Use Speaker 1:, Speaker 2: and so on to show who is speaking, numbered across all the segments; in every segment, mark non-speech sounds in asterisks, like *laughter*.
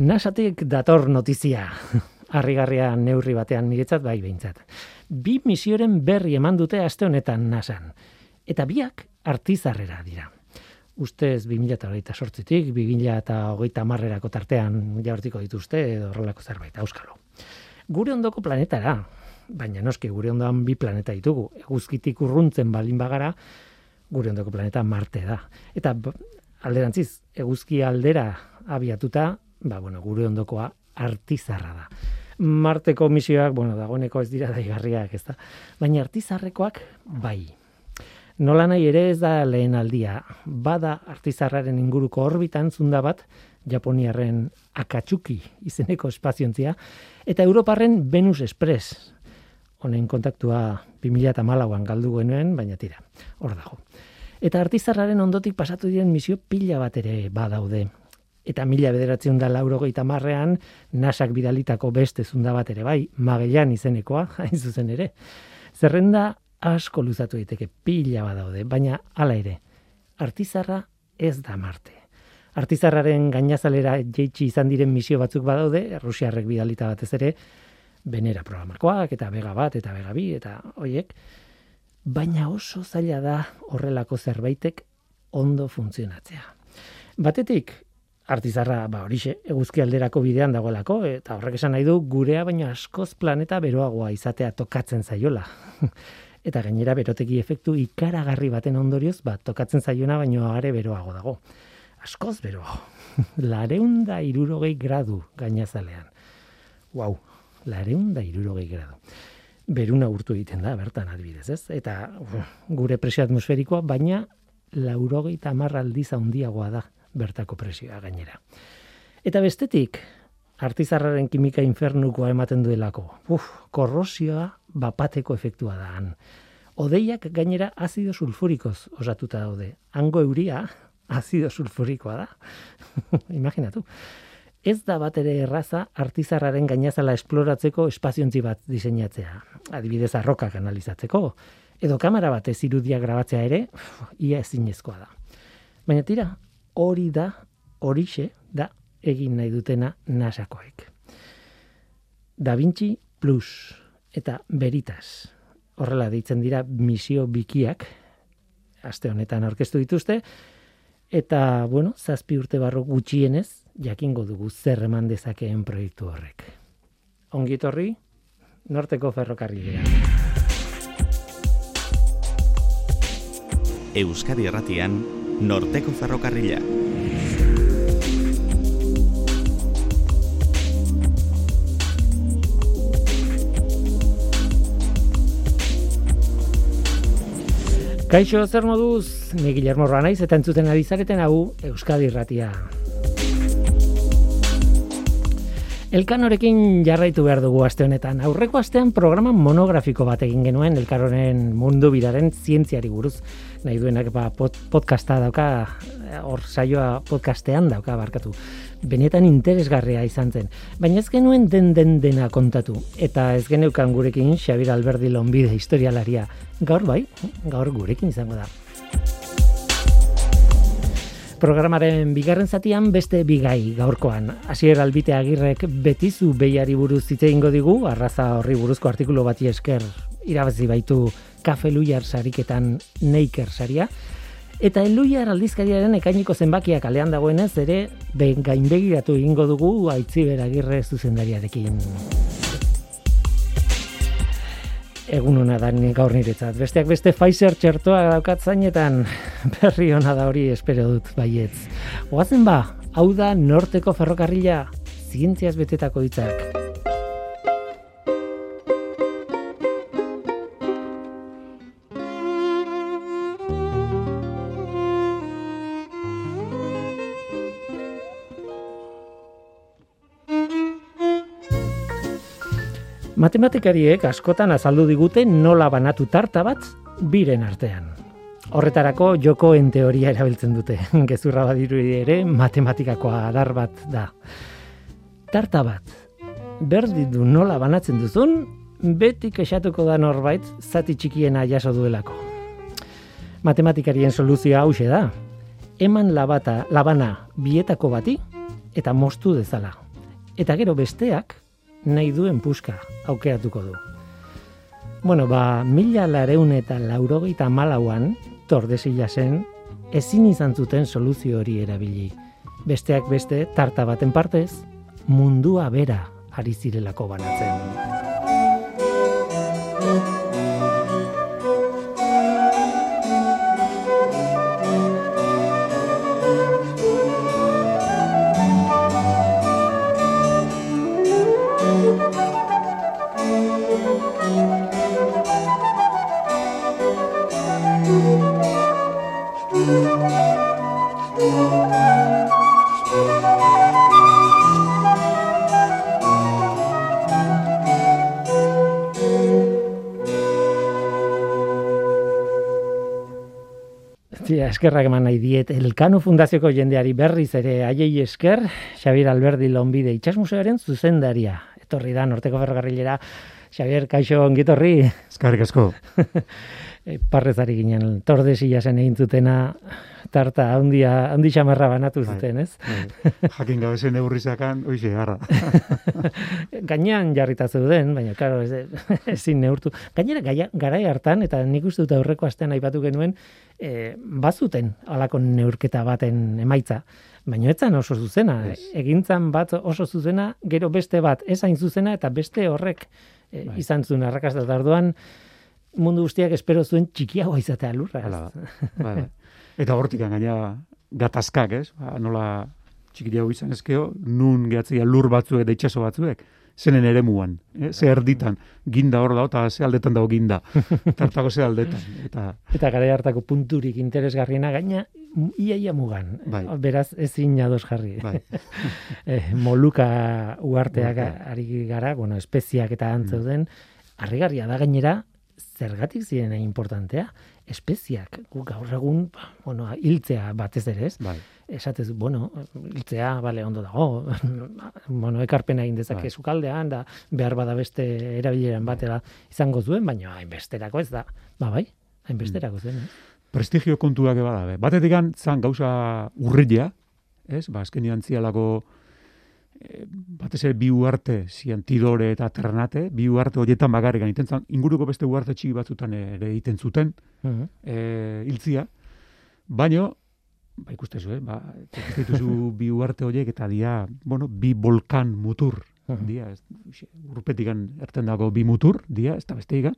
Speaker 1: Nasatik dator notizia. *laughs* Arrigarria neurri batean niretzat bai behintzat. Bi misioren berri eman dute aste honetan nasan. Eta biak artizarrera dira. Ustez 2008 sortzitik, 2008 marrerako tartean jaurtiko dituzte edo horrelako zerbait, auskalo. Gure ondoko planetara, baina noski gure ondoan bi planeta ditugu, eguzkitik urruntzen balin bagara, gure ondoko planeta Marte da. Eta alderantziz, eguzki aldera abiatuta, ba, bueno, gure ondokoa artizarra da. Marteko misioak, bueno, dagoeneko ez dira daigarriak, ez da. Baina artizarrekoak, bai. Nola nahi ere ez da lehen aldia. Bada artizarraren inguruko orbitan zunda bat, Japoniarren Akatsuki izeneko espaziontzia, eta Europarren Venus Express. Honen kontaktua 2008an galdu genuen, baina tira, hor dago. Eta artizarraren ondotik pasatu diren misio pila bat ere badaude eta mila bederatzen da laurogeita marrean, nasak bidalitako beste zunda bat ere bai, magellan izenekoa, *laughs* hain zuzen ere. Zerrenda asko luzatu daiteke pila badaude, baina hala ere, artizarra ez da marte. Artizarraren gainazalera jeitsi izan diren misio batzuk badaude, Rusiarrek bidalita batez ere, benera programakoak, eta bega bat, eta bega bi, eta hoiek, baina oso zaila da horrelako zerbaitek ondo funtzionatzea. Batetik, artizarra ba horixe eguzki alderako bidean dagoelako eta horrek esan nahi du gurea baina askoz planeta beroagoa izatea tokatzen zaiola. *laughs* eta gainera berotegi efektu ikaragarri baten ondorioz ba tokatzen zaiona baino are beroago dago. Askoz beroago. *laughs* Lareunda irurogei gradu gainazalean. Wow, lareunda irurogei gradu. Beruna urtu egiten da, bertan adibidez, ez? Eta gure presio atmosferikoa, baina laurogei tamarraldiz handiagoa da bertako presioa gainera. Eta bestetik, artizarraren kimika infernukoa ematen duelako. Uf, korrosioa bapateko efektua da han. Odeiak gainera azido sulfurikoz osatuta daude. Hango euria azido sulfurikoa da. *laughs* Imaginatu. Ez da bat ere erraza artizarraren gainazala esploratzeko espaziontzi bat diseinatzea. Adibidez arrokak analizatzeko. Edo kamera batez irudia grabatzea ere, ia ezinezkoa da. Baina tira, hori da, horixe da egin nahi dutena nasakoek. Da Vinci Plus eta Veritas. Horrela deitzen dira misio bikiak, aste honetan aurkeztu dituzte, eta, bueno, zazpi urte barro gutxienez, jakingo dugu zer eman dezakeen proiektu horrek. Ongitorri, norteko ferrokarrilera.
Speaker 2: Euskadi Erratian, Norteko Ferrokarrila.
Speaker 1: Kaixo, zer moduz, ni Guillermo Ranaiz, eta entzuten abizareten hau Euskadi Irratia. Elkanorekin jarraitu behar dugu aste honetan. Aurreko astean programa monografiko bat egin genuen Elkaroren mundu biraren zientziari buruz. Nahi duenak ba, podcasta dauka, hor saioa podcastean dauka barkatu. Benetan interesgarria izan zen. Baina ez genuen den den dena kontatu. Eta ez geneukan gurekin Xabir Alberdi Lombide historialaria. Gaur bai, gaur gurekin izango da. Programaren bigarren zatian beste bigai gaurkoan. Asier albite agirrek betizu behiari buruz zite ingo digu, arraza horri buruzko artikulu bati esker irabazi baitu kafe luiar sariketan neiker saria. Eta eluiar aldizkariaren ekainiko zenbakiak alean dagoenez ere, gainbegiratu egingo dugu aitziber agirre zuzendariarekin egun hona da gaur niretzat. Besteak beste Pfizer txertoa daukat zainetan *laughs* berri hona da hori espero dut baietz. Oazen ba, hau da norteko ferrokarrila zientziaz betetako hitzak. Matematikariek askotan azaldu digute nola banatu tarta bat biren artean. Horretarako jokoen teoria erabiltzen dute. *laughs* Gezurra badiru ere matematikakoa adar bat da. Tarta bat, berdi du nola banatzen duzun, beti kexatuko da norbait zati txikiena jaso duelako. Matematikarien soluzioa hause da. Eman labata, labana bietako bati eta mostu dezala. eta gero besteak nahi duen puska aukeratuko du. Bueno, ba, mila lareun eta laurogeita malauan, tordesila zen, ezin izan zuten soluzio hori erabili. Besteak beste, tarta baten partez, mundua bera ari zirelako banatzen. Eskerrak eman nahi diet Elkano Fundazioko jendeari berriz ere haiei esker, Xabier Alberdi Lombide itxasmuseoaren zuzendaria. Etorri da, norteko ferrogarrilera, Xabier, kaixo, ongitorri.
Speaker 3: Eskarrik asko. *laughs*
Speaker 1: Eh, parrezari ginen, tordesila zen egin zutena, tarta handia handi xamarra banatu bai, zuten, ez?
Speaker 3: Bai. Jakin gabe zen eurrizakan, oixe, garra. *laughs*
Speaker 1: Gainean jarrita zeuden, baina claro, ez *laughs* ezin neurtu. Gainera garai hartan eta nik uste dut aurreko astean aipatu genuen, e, bazuten alako neurketa baten emaitza. Baina etzan oso zuzena, egintzan bat oso zuzena, gero beste bat ezain zuzena eta beste horrek e, izan zuen arrakasta tarduan mundu guztiak espero zuen txikiagoa izatea lurra. Hala, *laughs*
Speaker 3: bai, bai. Eta hortik gaina gatazkak, ez? Ba, nola txikiago izan ezkeo, nun gehatzea lur batzuek eta itxaso batzuek zenen ere muan, eh? ze erditan, ginda hor da, eta ze aldetan dago ginda, *laughs* tartako ze aldetan. Eta,
Speaker 1: eta gara hartako punturik interesgarriena gaina, iaia mugan, bai. beraz ezin ados jarri. Bai. *laughs* eh, moluka uarteak ari gara, bueno, espeziak eta antzeuden, mm. harrigarria da gainera, zergatik ziren importantea, espeziak, gu gaur egun, bueno, hiltzea batez ere, ez? Bai. Esatez, bueno, hiltzea, bale, ondo dago, *laughs* bueno, ekarpena egin dezake bai. sukaldean, da, behar bada beste erabileran batera izango zuen, baina hainbesterako ez da, ba, bai, hainbesterako zen, ez?
Speaker 3: Prestigio kontuak ebada, batetik zan gauza urrilla, ez? Ba, azken zialako, Eh, batez ere bi uarte zian tidore eta ternate, bi uarte horietan bagarrik egiten zan, inguruko beste uarte txiki batzutan ere egiten zuten, uh iltzia, baino, ba ikustezu, eh, ba, dituzu bi uarte horiek eta dia, bueno, bi volkan mutur, uh dia, ez, urpetik erten dago bi mutur, dia, ez da beste ikan,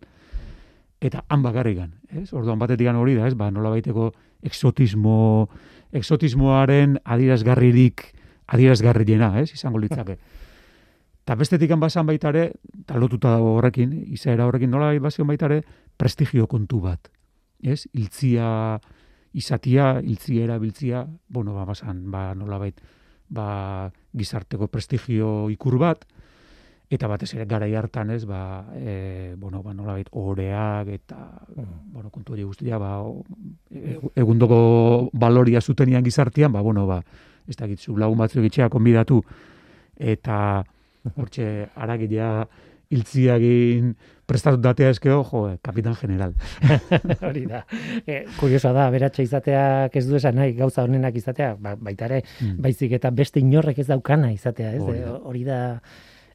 Speaker 3: eta han bagarrik ez, orduan batetik hori da, ez, ba, nola baiteko exotismo, exotismoaren adirazgarririk, adierazgarriena, ez, izango litzake. Ta bestetik basan baita ere, talotuta dago horrekin, izaera horrekin nola bazion baita ere, prestigio kontu bat. Ez, iltzia izatia, iltzia erabiltzia, bueno, ba, basan, ba, nola ba, gizarteko prestigio ikur bat, eta batez ere gara hartan ez, ba, e, bueno, ba, nola oreak, eta, mm. bueno, kontu hori guztia, ba, e, egundoko baloria zutenian gizartian, ba, bueno, ba, ez da gitzu, lagun batzuk itxea konbidatu, eta *laughs* hortxe aragilea iltziagin prestatu datea eskeo, jo, eh, kapitan general. *laughs*
Speaker 1: Hori da. E, kuriosa da, beratxa izateak ez du esan nahi, gauza honenak izatea, ba, baita ere, mm. baizik eta beste inorrek ez daukana izatea, ez? Hori da.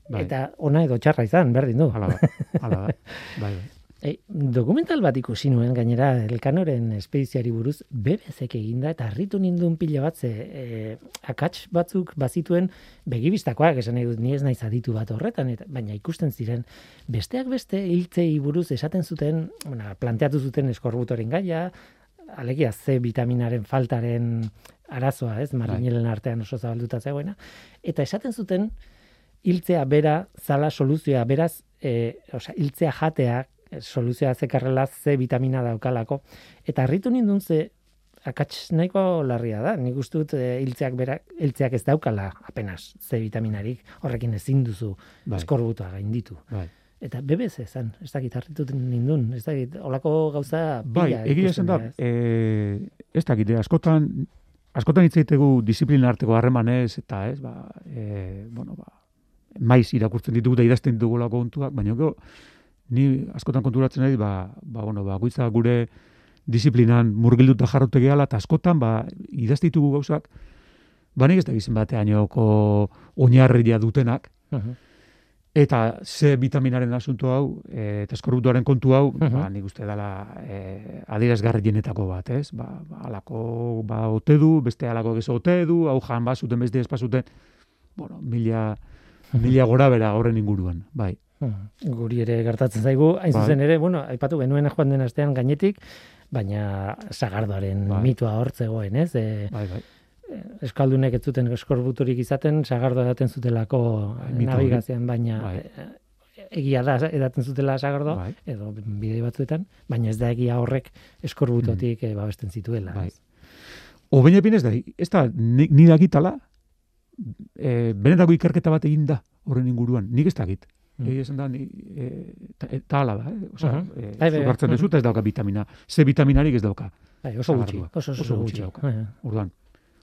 Speaker 1: Bai. Eta ona edo txarra izan, berdin du.
Speaker 3: Hala da, hala da. *laughs* Bai, bai.
Speaker 1: E, dokumental bat ikusi nuen gainera elkanoren espediziari buruz BBC eginda eta harritu nindun pila bat ze e, akats batzuk bazituen begibistakoak esan nahi dut ni ez naiz aditu bat horretan eta baina ikusten ziren besteak beste hiltzei buruz esaten zuten bueno, planteatu zuten eskorbutoren gaia alegia C vitaminaren faltaren arazoa ez marinelen bai. artean oso zabalduta zegoena eta esaten zuten hiltzea bera zala soluzioa beraz e, osea hiltzea jateak soluzioa zekarrela C vitamina daukalako. Eta harritu nindun ze akats nahiko larria da. Nik uste dut eh, hiltzeak berak hiltzeak ez daukala apenas C vitaminarik. Horrekin ezin duzu bai. eskorbutua gainditu. Bai. Eta bebez ezan, ez dakit harritu nindun, ez dakit, olako gauza
Speaker 3: Bai, egia esan da, e, ez dakit, askotan, askotan itzaitegu disiplina arteko harremanez, eta ez, ba, e, bueno, ba, maiz irakurtzen ditugu da idazten ditugu lako baina gero, ni askotan konturatzen ari, ba, ba, bueno, ba, guitza gure disiplinan murgilduta jarrote gehala, eta askotan, ba, idaztitugu gauzak, ba nik ez da gizien bateainoko oinarria dutenak,
Speaker 1: Mhm.
Speaker 3: eta C vitaminaren asunto hau, e, eta eskorbutuaren kontu hau,
Speaker 1: Mhm.
Speaker 3: ba, nik uste dela e, adierazgarrienetako bat, ez? Ba, ba, alako, ba, ote du, beste alako gezo ote du, hau jan bazuten, beste ez bazuten, bueno, mila, mila gora bera horren inguruan, bai.
Speaker 1: Mhm. Guri ere gertatzen zaigu, hain
Speaker 3: Bai.
Speaker 1: zuzen ere, bueno, aipatu genuen joan den astean gainetik, baina sagardoaren
Speaker 3: Bai.
Speaker 1: mitua hortzegoen, ez? E,
Speaker 3: Bai, bai.
Speaker 1: eskaldunek ez zuten eskorbuturik izaten, sagardo edaten zutelako
Speaker 3: Bai,
Speaker 1: navigazioan, baina
Speaker 3: Bai.
Speaker 1: egia da edaten zutela sagardo,
Speaker 3: Bai.
Speaker 1: edo bide batzuetan, baina ez da egia horrek eskorbutotik eh, babesten zituela.
Speaker 3: Bai. Obein ez da, ez da, ni, ni dakitala, e, benetako ikerketa bat egin da horren inguruan, nik ez dakit.
Speaker 1: Mm.
Speaker 3: Egia esan da, ni, e, ta, e, ta hala da, eh? Osa,
Speaker 1: Mhm.
Speaker 3: e,
Speaker 1: Bai, bai, bai.
Speaker 3: eta ez dauka vitamina. C vitaminarik ez dauka.
Speaker 1: Bai, oso gutxi, oso, oso,
Speaker 3: Oso gutxi dauka.
Speaker 1: Eh,
Speaker 3: Orduan,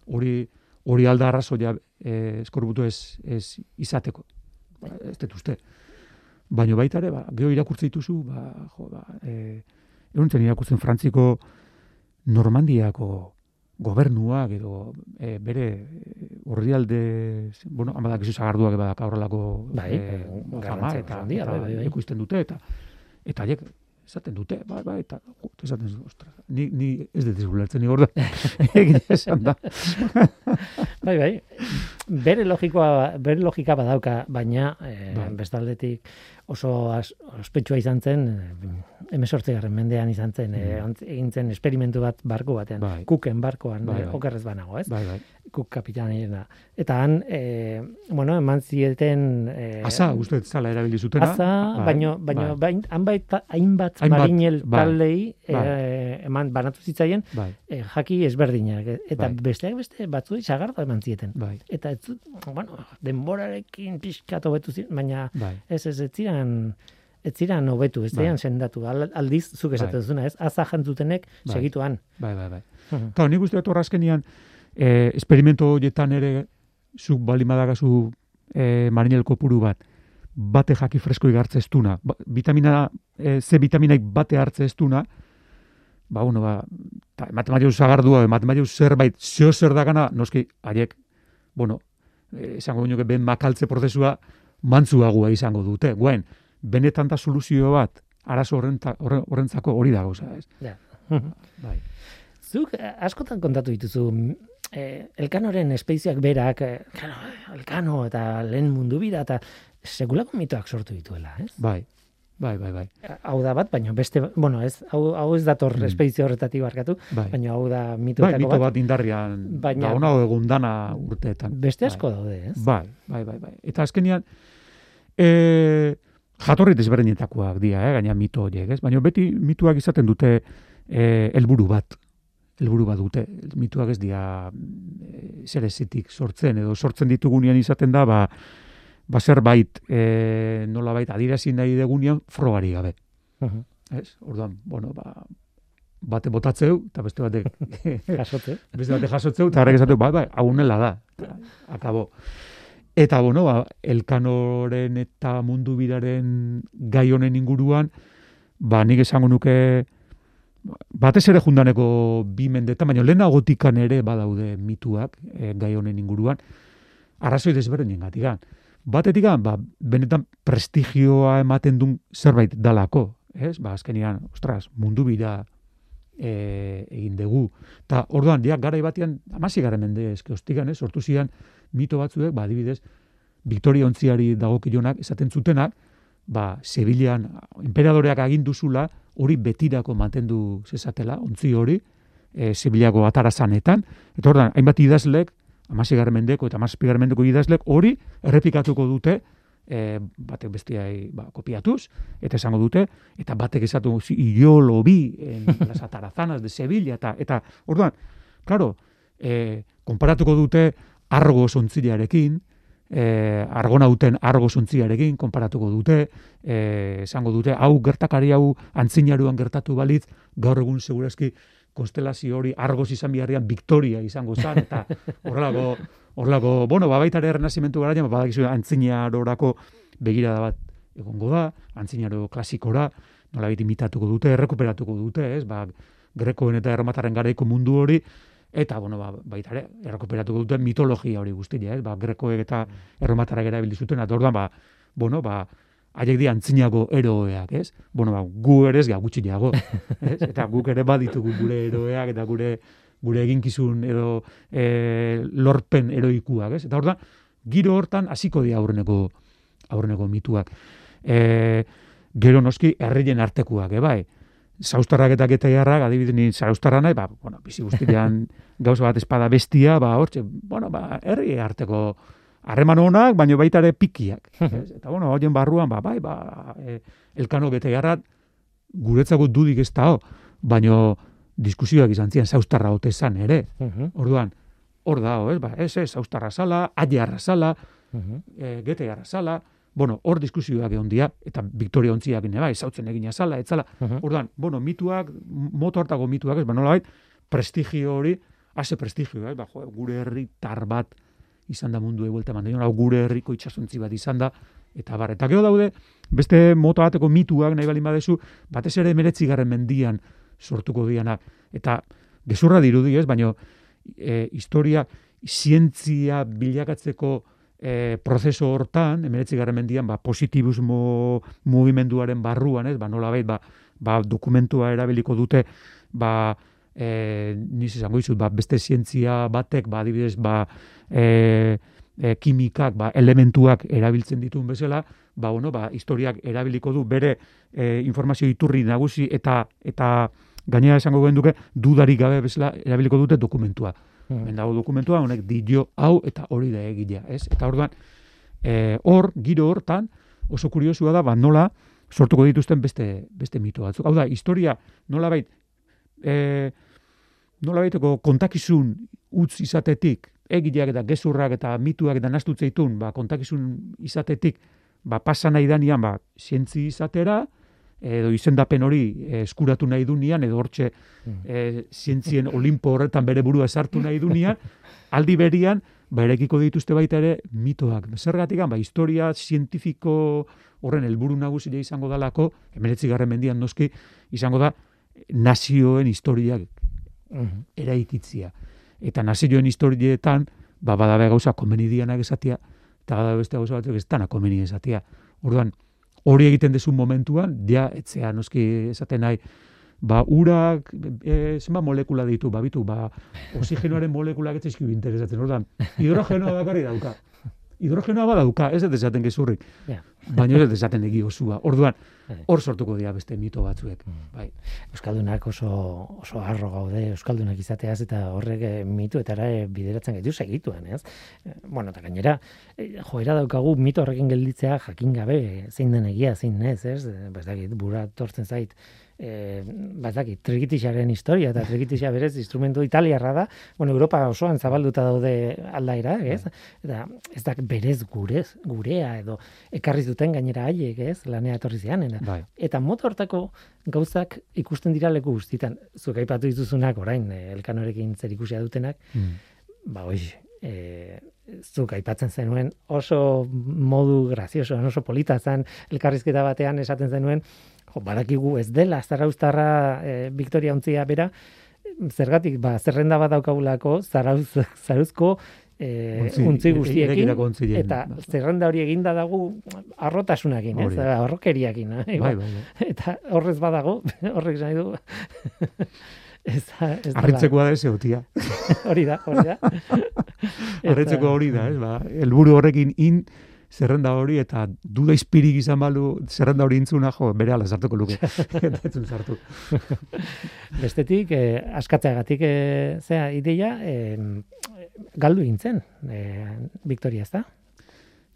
Speaker 3: hori hori alda arrazoia e, eskorbutu ez, ez izateko. Ba, ez dut uste. Baina baita ere, ba, geho irakurtze dituzu, ba, jo, ba, e, egun zen irakurtzen Frantziko Normandiako gobernuak edo e, bere urrialde, bueno, amadak izu zagarduak badak aurrelako
Speaker 1: Bai,
Speaker 3: e, fama eta,
Speaker 1: handia, bai, bai, bai.
Speaker 3: ekoizten dute eta eta haiek esaten dute, bai, bai, eta jo, esaten dute, ostras, ni, ni ez dut ulertzen ni gorda, *laughs* egin esan da.
Speaker 1: Bai, bai. Bere logikoa, bere logika badauka, baina eh,
Speaker 3: Bai.
Speaker 1: bestaldetik oso ospetsua izan zen, emesortzigarren mendean izan zen, eh,
Speaker 3: Mm.
Speaker 1: ont- egin zen esperimentu bat barko batean,
Speaker 3: Bai.
Speaker 1: kuken barkoan,
Speaker 3: Bai,
Speaker 1: eh,
Speaker 3: bai.
Speaker 1: okerrez banago, ez?
Speaker 3: Bai, bai.
Speaker 1: Kuk kapitanena. Eta han, eh, bueno, eman zieten... Eh,
Speaker 3: Asa, uste zala erabili zutena.
Speaker 1: Aza,
Speaker 3: Bai,
Speaker 1: baino, baino,
Speaker 3: bai,
Speaker 1: bain, hainbat, hainbat, marinel
Speaker 3: bai,
Speaker 1: taldei
Speaker 3: bai.
Speaker 1: eh, eman banatu zitzaien
Speaker 3: bai,
Speaker 1: eh, jaki ezberdinak. eh, Eta
Speaker 3: Bai.
Speaker 1: besteak beste batzuei sagardo eman zieten.
Speaker 3: bai,
Speaker 1: Eta ez, bueno, denborarekin pixkat hobetu ziren, baina
Speaker 3: bai.
Speaker 1: ez ez ez ziren ez ziren hobetu, ez
Speaker 3: Bai.
Speaker 1: sendatu. Al- Aldiz, zuk esaten
Speaker 3: Bai.
Speaker 1: duzuna, ez? Aza jantzutenek
Speaker 3: Bai.
Speaker 1: segituan.
Speaker 3: Bai, bai, bai.
Speaker 1: Mhm.
Speaker 3: Eta nik uste dut hor azkenian, eh, esperimento horietan ere, zuk bali madagazu eh, marinel kopuru bat, bate jaki fresko igartze ez duna, ba, vitamina, eh, C vitaminaik bate hartze ez duna, ba, bueno, ba, ta, ematen zagardua, ematen zerbait, zeo zer dagana, noski, haiek, bueno, esango nuke ben makaltze prozesua mantzuagua izango dute. Guen, benetan da soluzio bat, arazo horrenta- horren- horrentzako hori da gauza, ez?
Speaker 1: Ja.
Speaker 3: Bai.
Speaker 1: Zuk eh, askotan kontatu dituzu eh, elkanoren espeziak berak, eh, claro, elkano eta lehen mundu bira eta sekulako mitoak sortu dituela, ez?
Speaker 3: Bai, bai, bai, bai.
Speaker 1: Hau da bat, baina beste, bueno, ez, hau, hau ez dator
Speaker 3: Mm.
Speaker 1: espezio horretatik barkatu,
Speaker 3: bai.
Speaker 1: baina hau da
Speaker 3: Bai,
Speaker 1: mitoetako
Speaker 3: mito
Speaker 1: bat.
Speaker 3: bat indarrian,
Speaker 1: Baina-
Speaker 3: da ona egun dana urteetan.
Speaker 1: Beste
Speaker 3: Bai.
Speaker 1: asko daude, ez?
Speaker 3: Bai, bai, bai, bai. Eta azkenian, e, jatorri desberdinetakoak dira, eh, gaina mito horiek, ez? Baina beti mituak izaten dute e, helburu bat. helburu bat dute. Mituak ez dira e, zer ezitik sortzen, edo sortzen ditugunean izaten da, ba, ba zerbait e, nolabait adirazi nahi degunean frogari gabe.
Speaker 1: Mhm.
Speaker 3: Ez? Orduan, bueno, ba, bate botatzeu, eta beste batek *laughs*
Speaker 1: Jasotze.
Speaker 3: beste bate jasotzeu, eta horrek esatu, bai, bai, hau nela da. Akabo. Eta, bueno, ba, elkanoren eta mundu biraren gai honen inguruan, ba, nik esango nuke, batez ere jundaneko bi mendetan, baina lehenagotikan ere badaude mituak e, gai honen inguruan, arrazoi desberdinen gatikan. Batetik, ba, benetan prestigioa ematen duen zerbait dalako, ez? Ba, azkenian, ostras, mundu bira e, egin dugu. Ta orduan, ja, garai batean, amasi gara mende eske ostigan, ez? Sortu zian mito batzuek, ba, adibidez, Victoria ontziari dagokionak esaten zutenak, ba, Sevillan emperadoreak agindu zula, hori betirako mantendu zezatela, ontzi hori, e, Sevillako atarazanetan, eta orduan, hainbat idazlek, amasi mendeko eta amazazpi mendeko idazlek, hori errepikatuko dute, e, batek bestiai ba, kopiatuz, eta esango dute, eta batek esatu "Sí, y yo lo vi en *laughs* las atarazanas de Sevilla, eta, eta orduan, claro, e, konparatuko dute argo zontzilearekin, e, argonauten argo zontzilearekin konparatuko dute, e, esango dute, hau gertakari hau antzinaruan gertatu balitz, gaur egun segurazki konstelazio hori argoz izan biharrian Victoria izango zen, eta *laughs* horrelako, horrelako, bueno, ba, baita ere errenazimentu garaian, ba, badakizu antzinarorako begirada bat egongo da, antzinaro klasikora, nola imitatuko dute, errekuperatuko dute, ez, ba, grekoen eta erromataren garaiko mundu hori, Eta, bueno, ba, baita ere, errekuperatuko dute mitologia hori guztia, ez? Ba, grekoek eta erromatarrak erabili zuten, eta orduan, ba, bueno, ba, haiek di antzinago eroeak, ez? Bueno, ba, gu ere ez gutxiago, *laughs* ez? Eta guk ere baditugu gure eroeak eta gure gure eginkizun edo e, lorpen eroikuak, ez? Eta orduan, giro hortan hasiko dira aurreneko aurreneko mituak. E, gero noski herrien artekuak, e, bai. Zaustarrak eta getaiarrak, adibidez ni zaustarra nahi, ba, bueno, bizi guztian *laughs* gauza bat espada bestia, ba, hortxe, bueno, ba, herri arteko harreman honak, baino baita ere pikiak. *laughs* ez? Eta, bueno, horien barruan, ba, bai, ba, e, elkano getaiarrak guretzako dudik ez da, baino diskusioak izan ziren zaustarra hote zan ere.
Speaker 1: Mhm,
Speaker 3: Orduan, hor da, ez, ba, ez, ez, zaustarra zala, aiarra zala,
Speaker 1: mhm.
Speaker 3: e, gete zala, bueno, hor diskusioak egon dira, eta Victoria ontziak ere bai, zautzen egina zala, etzala.
Speaker 1: Mhm.
Speaker 3: Orduan, bueno, mituak, moto hartako mituak, ez, ba, nola prestigio hori, ase prestigio, ez, ba, jo, gure herritar bat izan da mundu eguelta eman dio, gure herriko itxasontzi bat izan da, eta bar, eta gero daude, beste moto bateko mituak nahi balin badezu, batez ere meretzigarren mendian sortuko dianak, eta gezurra dirudi, ez, baino, e, historia, zientzia bilakatzeko e, prozeso hortan, emeretzi mendian, ba, positibusmo mugimenduaren barruan, ez, ba, nola ba, ba, dokumentua erabiliko dute, ba, e, niz izango izut, ba, beste zientzia batek, ba, adibidez, ba, e, e, kimikak, ba, elementuak erabiltzen dituen bezala, ba, bueno, ba, historiak erabiliko du bere e, informazio iturri nagusi eta eta gainera esango genduke dudarik gabe bezala erabiliko dute dokumentua.
Speaker 1: Mhm.
Speaker 3: Hemen dago dokumentua, honek dio hau eta hori da egilea, ez? Eta orduan, eh, hor, giro hortan, oso kuriosua da, ba, nola sortuko dituzten beste, beste mito batzuk. Hau da, historia nola bait, e, nola baiteko kontakizun utz izatetik, egileak eta gezurrak eta mituak eta nastutzeitun, ba, kontakizun izatetik, ba, pasa nahi danian, ba, zientzi izatera, edo izendapen hori eh, eskuratu nahi dunean, edo hortxe e, zientzien olimpo horretan bere burua sartu nahi dunean, aldi berian, ba, erekiko dituzte baita ere mitoak. Zergatik, ba, historia zientifiko horren helburu nagusia izango dalako, emeretzi garren mendian noski, izango da nazioen historiak
Speaker 1: Mhm.
Speaker 3: eraikitzia. Eta nazioen historietan, ba, badabe gauza komenidianak esatia, eta badabe beste gauza batzuk ez dana komeni esatia. Orduan, hori egiten dezu momentuan, ja, etzea noski esaten nahi, ba, urak, e, zenba molekula ditu, ba, bitu, ba, oxigenoaren molekulak ez interesatzen, orduan, hidrogenoa bakarri dauka. Hidrogenoa badauka, ez ez esaten gezurrik,
Speaker 1: Ja.
Speaker 3: baina ez esaten egi. Orduan,
Speaker 1: Bai.
Speaker 3: hor sortuko dira beste mito batzuek. Bai.
Speaker 1: Euskaldunak oso oso harro gaude euskaldunak izateaz eta horrek eh, mituetara eh, bideratzen gaitu segituen, ez? Eh, Bueno, eta gainera joera daukagu mito horrekin gelditzea jakin gabe zein den egia, zein ez, ez? Ba ez dakit, bura tortzen zait eh, ba ez dakit, trikitixaren historia eta trikitixa berez instrumentu italiarra da, bueno, Europa osoan zabalduta daude aldaira, ez? Eta ez da berez gurez, gurea edo ekarri zuten gainera haiek, ez? Lanea etorri zian, eta
Speaker 3: Bai.
Speaker 1: Eta moto hortako gauzak ikusten dira leku guztietan. Zuk aipatu dituzunak orain eh, elkanorekin zer ikusia dutenak,
Speaker 3: Mm.
Speaker 1: ba hoi, e, zuk aipatzen zenuen oso modu grazioso, oso polita zen elkarrizketa batean esaten zenuen, jo, badakigu ez dela zarauztarra e, Victoria ontzia bera, zergatik, ba, zerrenda bat daukagulako, zarauz, *laughs* zarauzko e,
Speaker 3: Ontzi,
Speaker 1: untzi guztiekin, eta zerrenda hori eginda dagu arrotasunakin, ez? Arrokeriakin, eh?
Speaker 3: Bai, bai, bai.
Speaker 1: eta horrez badago, *laughs* horrek nahi du, *laughs* ez ez
Speaker 3: Arritzekoa da eze otia.
Speaker 1: hori da, hori da. Eta-
Speaker 3: Arritzeko hori da, ez, ba, helburu horrekin in zerrenda hori eta duda izpirik izan balu zerrenda hori intzuna jo, bere ala sartuko luke. *laughs* Zuen sartu. *laughs*
Speaker 1: Bestetik, eh, askatzeagatik eh, zea ideia, eh, galdu intzen, eh, Victoria, ez da?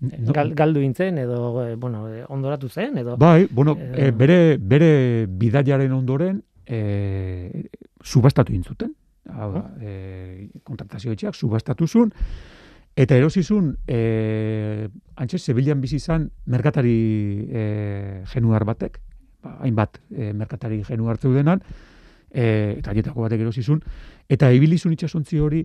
Speaker 3: No,
Speaker 1: Gal, galdu intzen, edo, eh, bueno, eh, ondoratu zen, edo...
Speaker 3: bai, bueno,
Speaker 1: Eh,
Speaker 3: e, bere, bere bidaiaren ondoren e, subastatu intzuten. Hau da, e, kontratazio etxeak subastatu zuen, eta erosizun, e, antxe, Sevillan bizi izan merkatari e, genuar batek, ba, hainbat e, merkatari genuar zeudenan, e, eta haietako batek erosizun, eta ibilizun itxasontzi hori,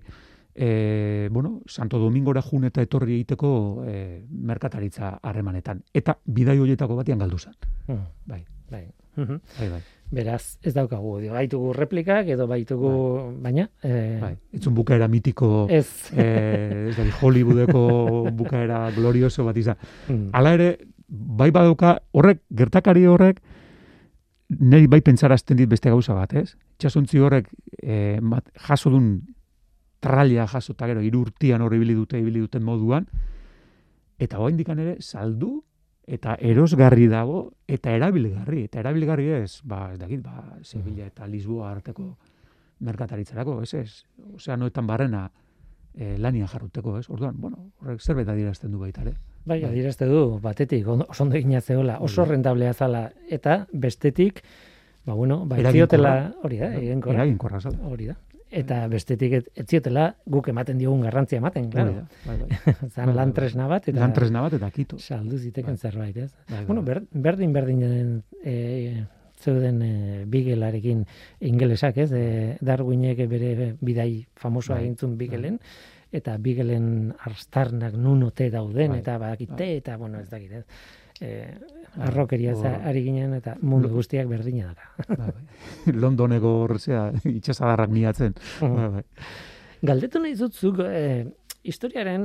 Speaker 3: e, bueno, Santo Domingora jun eta etorri egiteko e, merkataritza harremanetan. Eta bidai horietako batean galdu zen.
Speaker 1: Hmm,
Speaker 3: Bai.
Speaker 1: bai. Mhm.
Speaker 3: Bai, bai.
Speaker 1: Beraz, ez daukagu, dio, baitugu replikak edo baitugu, baina, eh,
Speaker 3: bai. Itzun bukaera mitiko,
Speaker 1: ez.
Speaker 3: eh, ez da, Hollywoodeko *laughs* bukaera glorioso bat izan.
Speaker 1: Mm.
Speaker 3: Hala ere, bai badauka, horrek, gertakari horrek, niri bai pentsarazten dit beste gauza bat, ez? Itxasontzi horrek, eh, mat, jaso dun tralia jaso eta gero, hiru urtian hor ibili dute, ibili duten moduan, eta hoa indikan ere, saldu, eta erosgarri dago, eta erabilgarri, eta erabilgarri ez, ba, ez dakit, ba, Sevilla eta Lisboa arteko merkataritzarako, ez ez, ozeanoetan barrena, eh, lanian jarruteko, ez? Orduan, bueno, horrek zerbait adierazten du baita ere.
Speaker 1: Bai,
Speaker 3: Bai.
Speaker 1: adierazte du, batetik, oso ondo egina zegoela, oso rentablea zala, eta bestetik, ba, bueno, ba,
Speaker 3: Eraginkorra.
Speaker 1: etziotela, hori da, eginkorra,
Speaker 3: Eraginkorra zala.
Speaker 1: hori da. Eta bestetik et, etziotela guk ematen diogun garrantzia ematen,
Speaker 3: Hori
Speaker 1: claro.
Speaker 3: da, bai, bai. *laughs*
Speaker 1: Zan
Speaker 3: Bai,
Speaker 1: lan
Speaker 3: bai.
Speaker 1: tresna bat, eta
Speaker 3: Lan tresna bat eta kito.
Speaker 1: saldu ziteken
Speaker 3: Bai.
Speaker 1: zerbait, ez?
Speaker 3: Bai, bai.
Speaker 1: Bueno, ber, berdin berdinen e, zeuden e, bigelarekin ingelesak, ez? E, Darwinek bere bidai famosoa
Speaker 3: Bai,
Speaker 1: egin zuen bigelen, eta bigelen arstarnak nun ote dauden,
Speaker 3: Bai,
Speaker 1: eta badakite,
Speaker 3: bai.
Speaker 1: eta, bueno, ez dakit, ez? E,
Speaker 3: Bai,
Speaker 1: arrokeria
Speaker 3: hor-
Speaker 1: ari ginen, eta mundu guztiak berdina daka.
Speaker 3: Bai, bai. *laughs* Londoneko horrezea *laughs* itxasadarrak miatzen. Bai, bai.
Speaker 1: Galdetu nahi zutzuk, e, historiaren,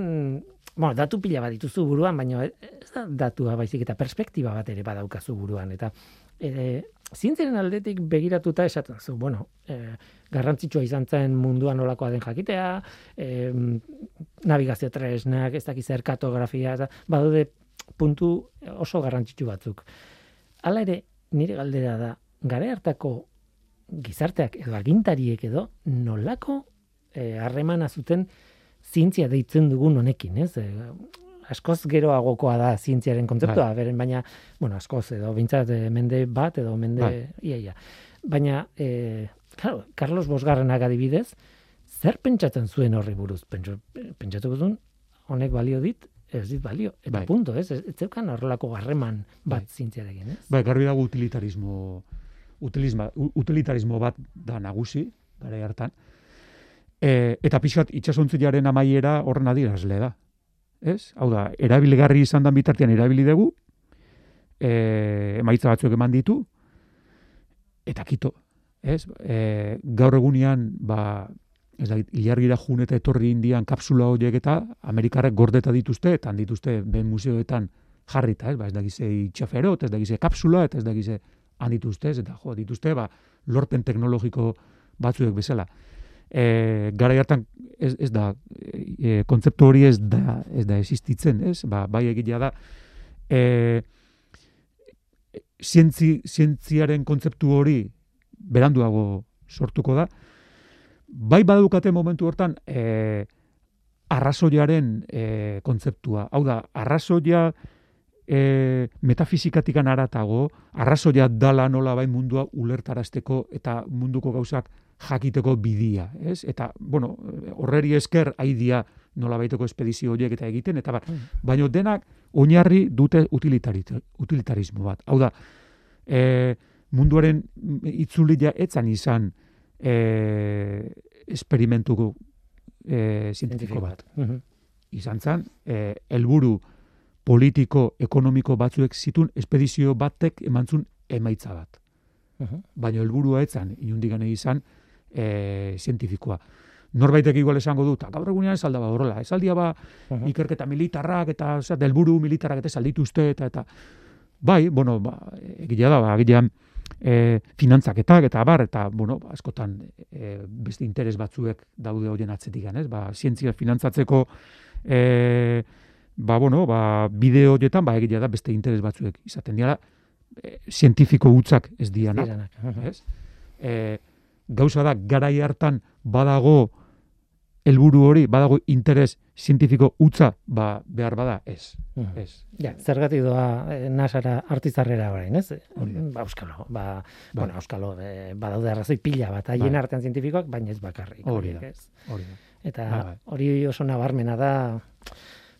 Speaker 1: bueno, datu pila bat dituzu buruan, baina ez da datua baizik eta perspektiba bat ere badaukazu buruan. Eta e, zientziaren aldetik begiratuta esaten zu, bueno, e, garrantzitsua izan zen munduan nolakoa den jakitea, e, navigazio tresnak, ez dakiz zer kartografia, eta badaude puntu oso garrantzitsu batzuk. Hala ere, nire galdera da, gare hartako gizarteak edo agintariek edo nolako eh, harremana zuten zientzia deitzen dugun honekin, ez? E, askoz geroagokoa da zientziaren kontzeptua, beren baina, bueno, askoz edo bintzat e, mende bat edo mende
Speaker 3: Bai.
Speaker 1: ia, ia. Baina, e, claro, Carlos Bosgarrenak adibidez, zer pentsatzen zuen horri buruz? Pentsu, pentsatuko duen, honek balio dit, ez dit balio. Eta
Speaker 3: Bai.
Speaker 1: punto, ez? Ez, ez zeukan horrelako harreman bat
Speaker 3: Bai.
Speaker 1: zientziarekin, ez?
Speaker 3: Bai, garbi dago utilitarismo, utilisma, utilitarismo bat da nagusi, gara hartan. E, eta pixkat itxasontziaren amaiera horren adierazle da. Ez? Hau da, erabilgarri izan dan bitartean erabili dugu, e, emaitza batzuk eman ditu, eta kito. Ez? E, gaur egunean, ba, ez da, ilargira jun eta etorri indian kapsula horiek eta Amerikarrek gordeta dituzte, eta dituzte ben museoetan jarrita, ez? Ba, ez da gize itxaferot, ez da gize kapsula, eta ez da gize han dituzte, ez? eta jo, dituzte, ba, lorpen teknologiko batzuek bezala. E, gara hartan ez, ez da, e, kontzeptu hori ez da, ez da existitzen, ez? Ba, bai egitea da, e, zientzi, zientziaren kontzeptu hori beranduago sortuko da, bai badukate momentu hortan e, arrazoiaren e, kontzeptua. Hau da, arrazoia e, metafizikatikan aratago, arrazoia dala nola bai mundua ulertarazteko eta munduko gauzak jakiteko bidia, ez? Eta, bueno, horreri esker haidia nola baiteko espedizio horiek eta egiten, eta bar, baina denak oinarri dute utilitarismo bat. Hau da, e, munduaren itzulia etzan izan e, esperimentuko e, zientifiko bat.
Speaker 1: Mhm.
Speaker 3: Izan zan, e, helburu politiko, ekonomiko batzuek zitun espedizio batek emantzun emaitza bat.
Speaker 1: Mhm.
Speaker 3: Baina helburua etzan, inundik gane izan, e, zientifikoa. Norbaitek igual esango du, "Ta gaur egunean ez aldaba horrela, ez aldia ba
Speaker 1: Mhm.
Speaker 3: ikerketa militarrak eta osea, helburu militarrak eta ez aldituzte eta eta bai, bueno, ba, egia da, ba, agian e, finantzaketak eta bar, eta, bueno, ba, askotan e, beste interes batzuek daude horien atzetik, ez? Ba, zientzia finantzatzeko e, ba, bueno, ba, bideo horietan, ba, egia da beste interes batzuek izaten dira, e, zientifiko hutzak ez dianak, ez? E, gauza da, garai hartan badago helburu hori, badago interes zientifiko hutza, ba, behar bada, ez,
Speaker 1: Mhm.
Speaker 3: ez.
Speaker 1: Ja, zergatik doa eh, nasara artizarrera orain, ez? Ba, euskalo, ba,
Speaker 3: Bai.
Speaker 1: bueno, euskalo, eh, badaude arrazoi pila bat, haien
Speaker 3: Bai.
Speaker 1: artean zientifikoak, baina ez bakarrik.
Speaker 3: Hori da. Hori da.
Speaker 1: Eta
Speaker 3: Bai, bai.
Speaker 1: hori oso nabarmena da,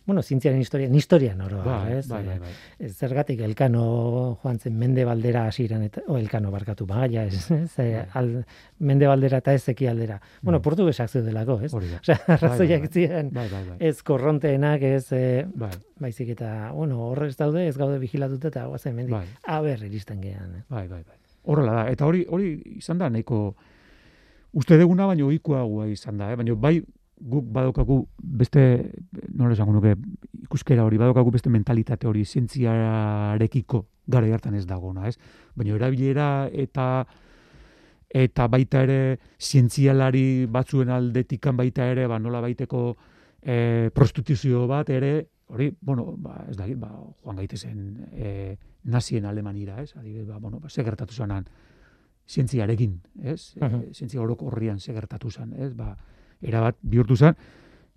Speaker 1: bueno, zientziaren historian, historian oroa,
Speaker 3: Bai,
Speaker 1: ez?
Speaker 3: bai, bai.
Speaker 1: Ez Zergatik elkano joan zen mende baldera hasieran eta o elkano barkatu bagaia, ez? ez? Eh, al, mende eta ez aldera. Bueno,
Speaker 3: Bai.
Speaker 1: portugesak zeudelako, ez?
Speaker 3: Hori da.
Speaker 1: Osea,
Speaker 3: bai,
Speaker 1: arrazoiak
Speaker 3: bai.
Speaker 1: ziren
Speaker 3: Bai, bai, bai.
Speaker 1: ez korronteenak, ez
Speaker 3: Bai,
Speaker 1: baizik eta, bueno, horrez daude, ez gaude vigilatuta eta guazen mendik.
Speaker 3: bai,
Speaker 1: Aber iristen gean. Eh?
Speaker 3: bai, bai, bai. Horrela da, eta hori hori izan da nahiko uste deguna baino ohikoagoa izan da, eh? baino bai guk badaukagu beste nola esango nuke ikuskera hori badaukagu beste mentalitate hori zientziarekiko gara hartan ez dagona, ez? Baina erabilera eta eta baita ere zientzialari batzuen aldetikan baita ere ba nola baiteko e, prostituzio bat ere hori, bueno, ba, ez dakit, ba, joan gaitezen e, nazien Alemanira, ez? Adibidez, ba, bueno, ba, ze gertatu zanan zientziarekin, ez? E,
Speaker 1: Mhm.
Speaker 3: zientzia orokorrian ze gertatu zan, ez? Ba, erabat bihurtu zen,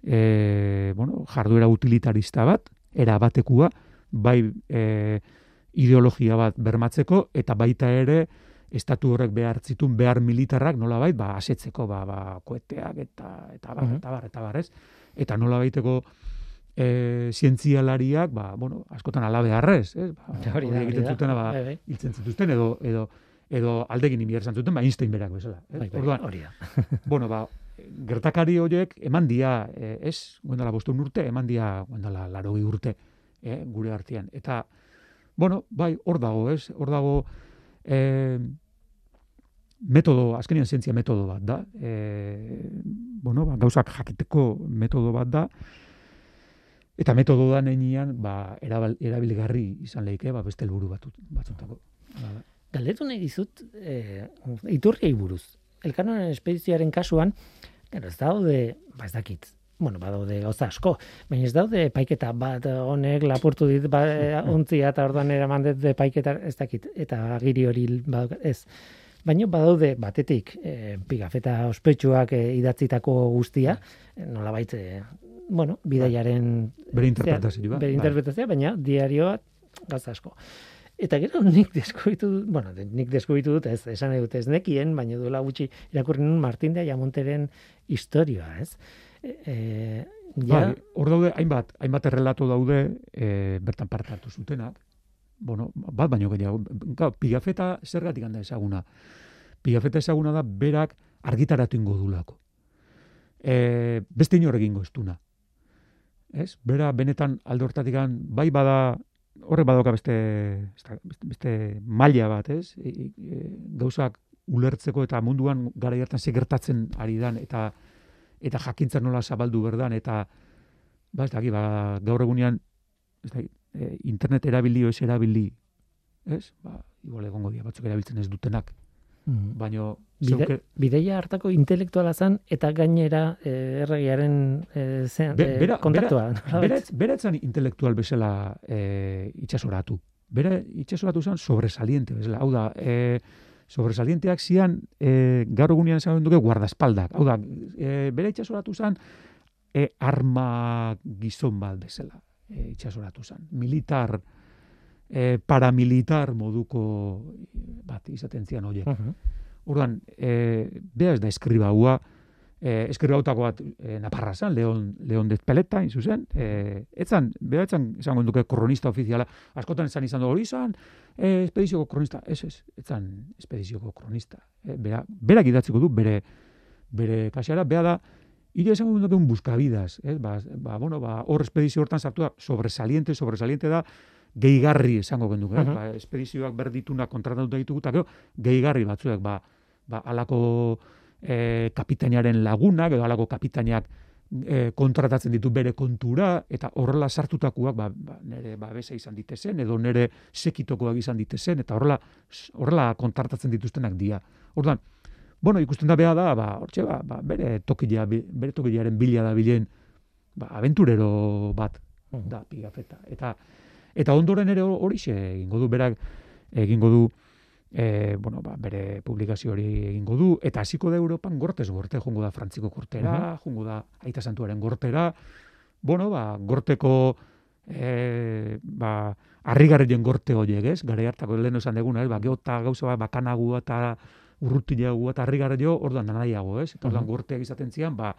Speaker 3: e, bueno, jarduera utilitarista bat, era batekua, bai e, ideologia bat bermatzeko, eta baita ere, estatu horrek behar zitun behar militarrak nolabait ba asetzeko ba, ba koeteak eta eta bar
Speaker 1: Mhm.
Speaker 3: eta bar eta bar, ez? Eta nolabaiteko eh zientzialariak ba bueno, askotan ala beharrez, ez? Ba,
Speaker 1: Hori da,
Speaker 3: hori egiten
Speaker 1: da.
Speaker 3: zutena ba
Speaker 1: Bai, bai.
Speaker 3: hiltzen zituzten edo edo edo aldegin inbier izan zuten, ba Einstein berak bezala, ez?
Speaker 1: Bai,
Speaker 3: Orduan,
Speaker 1: hori da.
Speaker 3: bueno, ba, gertakari horiek eman dia, eh, ez, guendala bostun urte, eman dia, guendala larogi urte, eh, gure artean. Eta, bueno, bai, hor dago, ez, hor dago, eh, metodo, azkenean zientzia metodo bat da, eh, bueno, ba, gauzak jakiteko metodo bat da, eta metodo da nenian, ba, erabal, erabilgarri izan leike, ba, beste helburu batut, batzutako.
Speaker 1: Galdetu nahi dizut, eh, iturriei buruz. Elkanoren espedizioaren kasuan, claro, ez daude, ba ez dakit, bueno, badaude gauza asko, baina ez daude paiketa bat honek lapurtu dit ba, *laughs* eh, ontzia eta orduan eraman dut paiketa ez dakit, eta agiri hori badauka, ez. Baina badaude batetik e, pigafeta ospetsuak e, idatzitako guztia, e, nolabait, e, bueno, bidaiaren
Speaker 3: Bere interpretazioa.
Speaker 1: bere
Speaker 3: bai.
Speaker 1: interpretazioa, baina diarioa gauza asko. Eta gero nik deskubritu dut, bueno, nik deskubritu dut, ez, esan dut ez nekien, baina duela gutxi irakurri nun Martin de Ayamonteren historia, ez? E, e, ja,
Speaker 3: Bai, hor daude, hainbat, hainbat errelato daude, e, bertan parte hartu zutenak. Bueno, bat baino gehiago. Pigafeta zergatik handa ezaguna. Pigafeta ezaguna da berak argitaratu ingo dulako. E, beste inor egingo ez duna. Ez? Bera benetan alde bai bada, horrek badauka beste, da, beste, beste maila bat, ez? E, e, gauzak ulertzeko eta munduan gara hartan ze gertatzen ari dan, eta eta jakintza nola zabaldu berdan, eta ba, ez daki, ba, gaur egunean ez daki, e, internet erabili ez erabili, ez? Ba, igual egongo dira batzuk erabiltzen ez dutenak,
Speaker 1: mm,
Speaker 3: baino
Speaker 1: bide, bideia hartako intelektuala zan eta gainera e, erregiaren e, zean,
Speaker 3: Be-
Speaker 1: e,
Speaker 3: bera-
Speaker 1: kontaktua.
Speaker 3: bera, *laughs* bera etzan intelektual bezala e, itxasoratu. Bera itxasoratu zen sobresaliente bezala. Hau da, e, sobresalienteak zian e, gaur egunean esan duke guardaespaldak. Hau da, e, bera itxasoratu zen e, arma gizon bat bezala e, itxasoratu zen. Militar, e, paramilitar moduko bat izaten zian horiek.
Speaker 1: Mhm.
Speaker 3: Orduan, e, bea ez da eskribaua, e, eskribautako bat e, naparra zan, Leon, Leon de Peleta, zuzen, e, etzan, bea etzan, esango duke kronista ofiziala, askotan esan izan dugu, izan, e, espedizioko kronista, ez ez, etzan espedizioko kronista. E, bera, berak idatziko du, bere, bere kasara, bea da, Ire esango duke un buscavidas, ez? Ba, ba, bueno, ba, hor espedizio hortan sartu da, sobresaliente, sobresaliente da, gehigarri esango genduke, uh
Speaker 1: Mhm.
Speaker 3: ba, espedizioak berditunak kontratatuta ditugu, eta gero, gehigarri batzuek, ba, ba, alako e, kapitainaren lagunak, edo alako kapitainak e, kontratatzen ditu bere kontura, eta horrela sartutakoak, ba, ba, nere babesa izan ditezen, edo nere sekitokoak izan ditezen, eta horrela, horrela kontratatzen dituztenak dira. Orduan, bueno, ikusten da beha da, ba, hortxe, ba, ba, bere tokila, bi- bere tokilearen bila da bilen, ba, aventurero bat da pigafeta. Eta, eta ondoren ere horixe egingo du, berak egingo du, e, bueno, ba, bere publikazio hori egingo du, eta hasiko da Europan gortez gorte, jongo da Frantziko gortera, jongo da Aita Santuaren gortera, bueno, ba, gorteko e, ba, harrigarrien gorte horiek, ez? Gare hartako lehen esan deguna, ez? Ba, geota gauza bat, bakanagua eta urrutilagoa eta harrigarrio, orduan nanaiago, ez? Eta orduan
Speaker 1: Mhm.
Speaker 3: gorteak izaten zian, ba,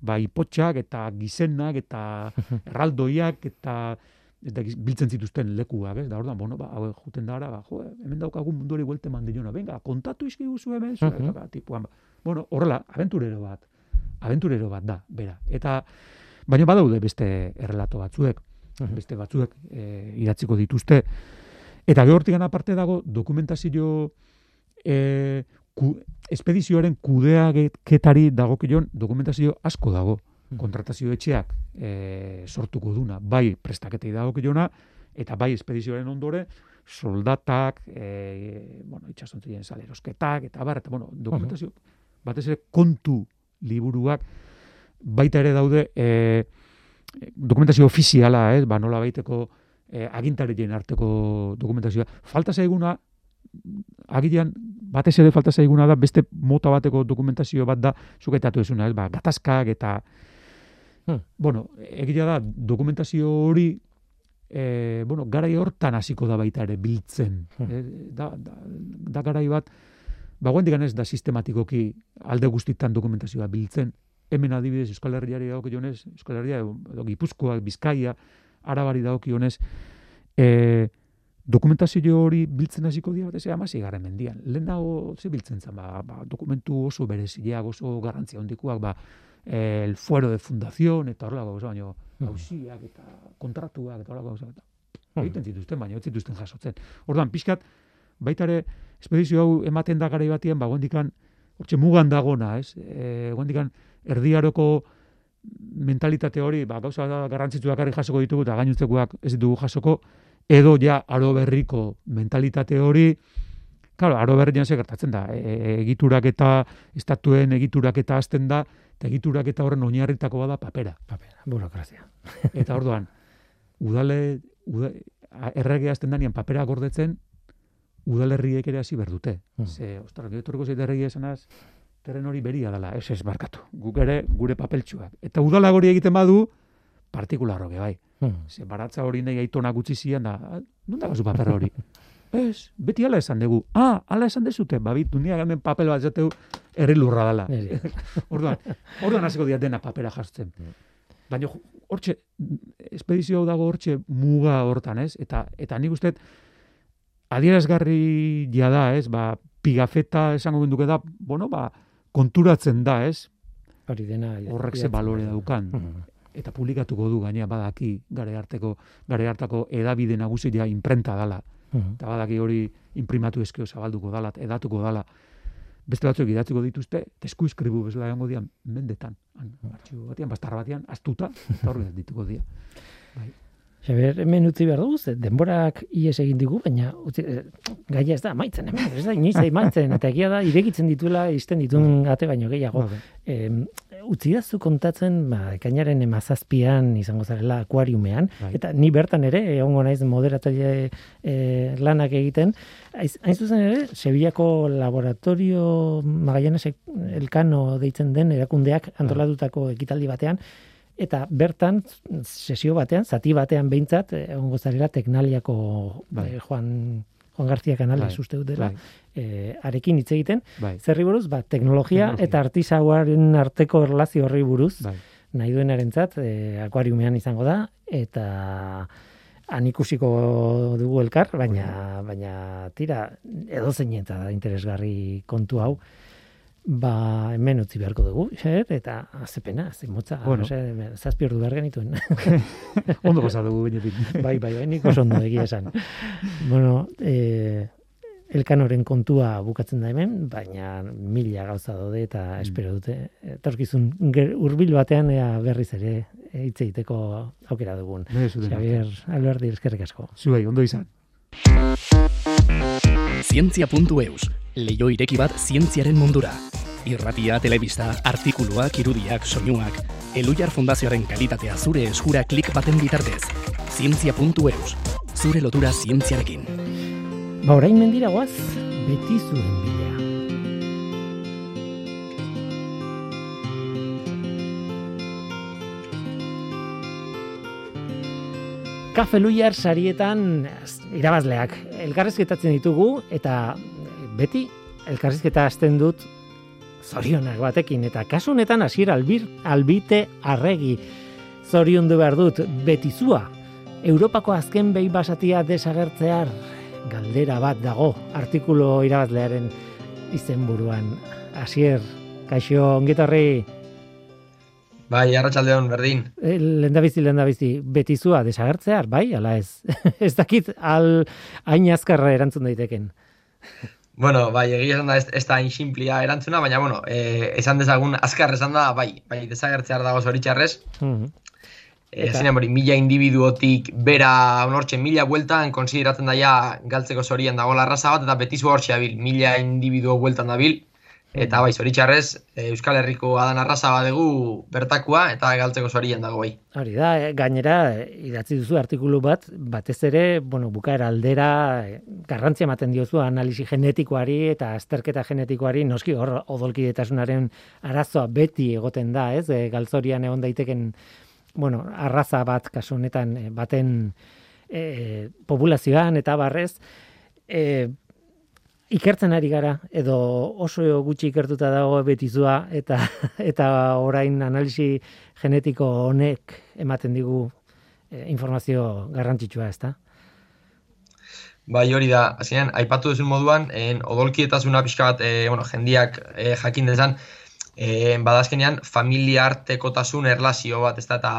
Speaker 3: ba, ipotxak eta gizenak eta *laughs* erraldoiak eta eta biltzen zituzten lekuak, ez? Da orduan, bueno, ba, hau juten da ara, ba, jo, hemen daukagu mundu hori buelte mandilona. Venga, kontatu izki guzu hemen, zure,
Speaker 1: Mhm.
Speaker 3: ba, tipuan, ba. Bueno, horrela, aventurero bat. Aventurero bat da, bera. Eta baina badaude beste errelato batzuek,
Speaker 1: Mhm.
Speaker 3: beste batzuek e, idatziko dituzte. Eta gero hortik aparte dago dokumentazio e, ku, espedizioaren kudeaketari dagokion dokumentazio asko dago. Kontratazio etxeak e, sortuko duna, bai prestaketei dagokiona, eta bai espedizioaren ondore, soldatak, e, bueno, itxasontzien salerosketak, eta bar, eta bueno, dokumentazio, batez ere kontu liburuak, baita ere daude, e, dokumentazio ofiziala, ez, ba, nola baiteko e, agintarien arteko dokumentazioa. Falta zaiguna, agian, batez ere falta zaiguna da, beste mota bateko dokumentazio bat da, zuketatu ezuna, ez, ba, gatazkak eta,
Speaker 1: Hmm.
Speaker 3: bueno, egia da, dokumentazio hori, e, bueno, garai hortan hasiko da baita ere biltzen.
Speaker 1: Hmm.
Speaker 3: E, da, da, da garai bat, ba, guendik ez da sistematikoki alde guztitan dokumentazioa biltzen. Hemen adibidez Euskal Herriari dagokionez, Euskal Herria edo Gipuzkoa, Bizkaia, Arabari dagokionez, e, dokumentazio hori biltzen hasiko dira batez ere 16. mendian. Lehenago ze biltzen zen, ba, ba, dokumentu oso berezileak, oso garrantzia hondikuak, ba, el fuero de fundación eta horrela gauza, baino
Speaker 1: Mhm.
Speaker 3: auziak eta kontratuak eta horrela gauza eta egiten zituzten, baina ez zituzten jasotzen. Orduan, pixkat, baita ere, espedizio hau ematen da garai batian, ba, gondikan, hortxe mugan dagona, ez? E, gondikan, erdiaroko mentalitate hori, ba, gauza da garrantzitsuak harri jasoko ditugu eta gainutzekoak ez ditugu jasoko, edo ja aro berriko mentalitate hori, Claro, aro berrian ze gertatzen da, e, e, egiturak eta estatuen egiturak eta hasten da, eta egiturak eta horren oinarritako bada papera.
Speaker 1: Papera, burokrazia. *laughs*
Speaker 3: Eta orduan, udale, uda, a- errege hasten danean papera gordetzen, udalerriek ere hasi berdute.
Speaker 1: Hmm.
Speaker 3: Ze, ostara, gero etorriko zait erregi esanaz, terren hori beria dela, ez ez barkatu. Guk ere gure papeltxuak. Eta udalag hori egiten badu, partikularro be bai.
Speaker 1: Hmm.
Speaker 3: Ze baratza hori nahi aitona gutxi zian da, "Ah, non da gazu paper hori? *laughs* Ez, beti ala esan dugu. Ah, ala esan dezute, babit, dunia hemen papel bat zateu herri lurra dala. *laughs* Orduan, orduan hasiko dira dena papera jartzen. Baina jo- hortxe, espedizio dago hortxe muga hortan, ez? Eta, eta nik uste, adierazgarri da, ez? Ba, pigafeta esango genduke da, bueno, ba, konturatzen da, ez?
Speaker 1: Hori dena.
Speaker 3: Horrek ze balore
Speaker 1: da.
Speaker 3: daukan.
Speaker 1: Mhm.
Speaker 3: Eta publikatuko du gainea badaki gare arteko gare hartako edabide nagusia imprenta dala.
Speaker 1: Mhm.
Speaker 3: Eta badaki hori imprimatu eskeo zabalduko dala, edatuko dala. Beste batzuk idatziko dituzte, teskuiskribu bezala egongo dian mendetan. Han, artxibo batean, bastarra batean, astuta, eta horre dituko dira.
Speaker 1: Xaber, hemen utzi behar dugu, denborak ies egin digu, baina utzi, eh, gaia ez da amaitzen, hemen, ez da inoiz amaitzen, eta egia da, iregitzen dituela, izten ditun ate baino gehiago.
Speaker 3: Ba,
Speaker 1: utzi dazu kontatzen, ba, ekainaren emazazpian izango zarela akuariumean,
Speaker 3: Bai.
Speaker 1: eta ni bertan ere, egongo naiz moderatzaile e, lanak egiten, hain zuzen ere, Sevillako laboratorio Magallanes elkano deitzen den erakundeak antolatutako ekitaldi batean, eta bertan, sesio batean, zati batean behintzat, eh, egongo zarela teknaliako
Speaker 3: Bai.
Speaker 1: eh, Juan, García Canales
Speaker 3: Bai,
Speaker 1: uste dut dela,
Speaker 3: bai,
Speaker 1: eh, arekin hitz egiten,
Speaker 3: bai,
Speaker 1: Zerri buruz, ba, teknologia,
Speaker 3: Teknologia.
Speaker 1: eta artisauaren arteko erlazio horri buruz,
Speaker 3: bai.
Speaker 1: nahi duenarentzat e, akuariumean izango da, eta han ikusiko dugu elkar, baina, baina tira, edo da interesgarri kontu hau, ba, hemen utzi beharko dugu, xer, eta azepena, zemotza,
Speaker 3: Bueno.
Speaker 1: bueno. zazpi ordu behar genituen. *laughs*
Speaker 3: Ondo pasa dugu benetik. *laughs*
Speaker 1: bai, bai, bai, nik oso ondo egia esan. bueno, e, elkanoren kontua bukatzen da hemen, baina mila gauza daude eta espero dute. Etorkizun hurbil batean ea berriz ere eh, hitz egiteko aukera dugun. Xavier Alberdi, eskerrik asko.
Speaker 3: Zuei, ondo izan.
Speaker 4: Zientzia.eus, leio ireki bat zientziaren mundura. Irratia, telebista, artikuluak, irudiak, soinuak. Elujar Fundazioaren kalitatea zure eskura klik baten bitartez. Zientzia.eus, zure lotura zientziarekin.
Speaker 1: Ba, orain mendira goaz, beti zuen bidea. Kafe Luiar sarietan az, irabazleak elkarrizketatzen ditugu eta beti elkarrizketa hasten dut zorionak batekin, eta kasu honetan hasier albir, albite arregi zoriondu behar dut betizua. Europako azken behi basatia desagertzear galdera bat dago artikulo irabazlearen izenburuan. Hasier, kaixo ongitorri
Speaker 5: Bai, arratsaldeon berdin.
Speaker 1: E, lendabizi, lendabizi, betizua desagertzear, bai, ala ez. *laughs* ez dakit, al hain azkarra erantzun daiteken.
Speaker 5: Bueno, bai, egia esan da ez, ez da hain simplia erantzuna, baina, bueno, e, esan dezagun azkar esan da, bai, bai, desagertzear dago zoritxarrez. Mm -hmm. E, hori, mila individuotik bera onortxe, mila bueltan, konsideratzen daia galtzeko zorian dago larraza bat, eta betizu hortxe abil, mila individuo bueltan dabil, Eta bai, zoritxarrez, eh, Euskal Herriko adan arrasa badegu bertakua eta galtzeko zorian dago bai.
Speaker 1: Hori da, eh, gainera, eh, idatzi duzu artikulu bat, batez ere, bueno, bukaera aldera, garrantzia ematen diozu analisi genetikoari eta azterketa genetikoari, noski hor odolkidetasunaren arazoa beti egoten da, ez? Galtzorian egon daiteken, bueno, arraza bat kasu honetan baten e, populazioan eta barrez, e, ikertzen ari gara edo oso gutxi ikertuta dago betizua eta *laughs* eta orain analisi genetiko honek ematen digu e, informazio garrantzitsua, ezta?
Speaker 5: Bai, hori da. Hasieran aipatu duzun moduan, en odolkietasuna pixka bat, e, bueno, jendiak e, jakin dezan, e, badazkenean familia artekotasun erlazio bat, ez da, eta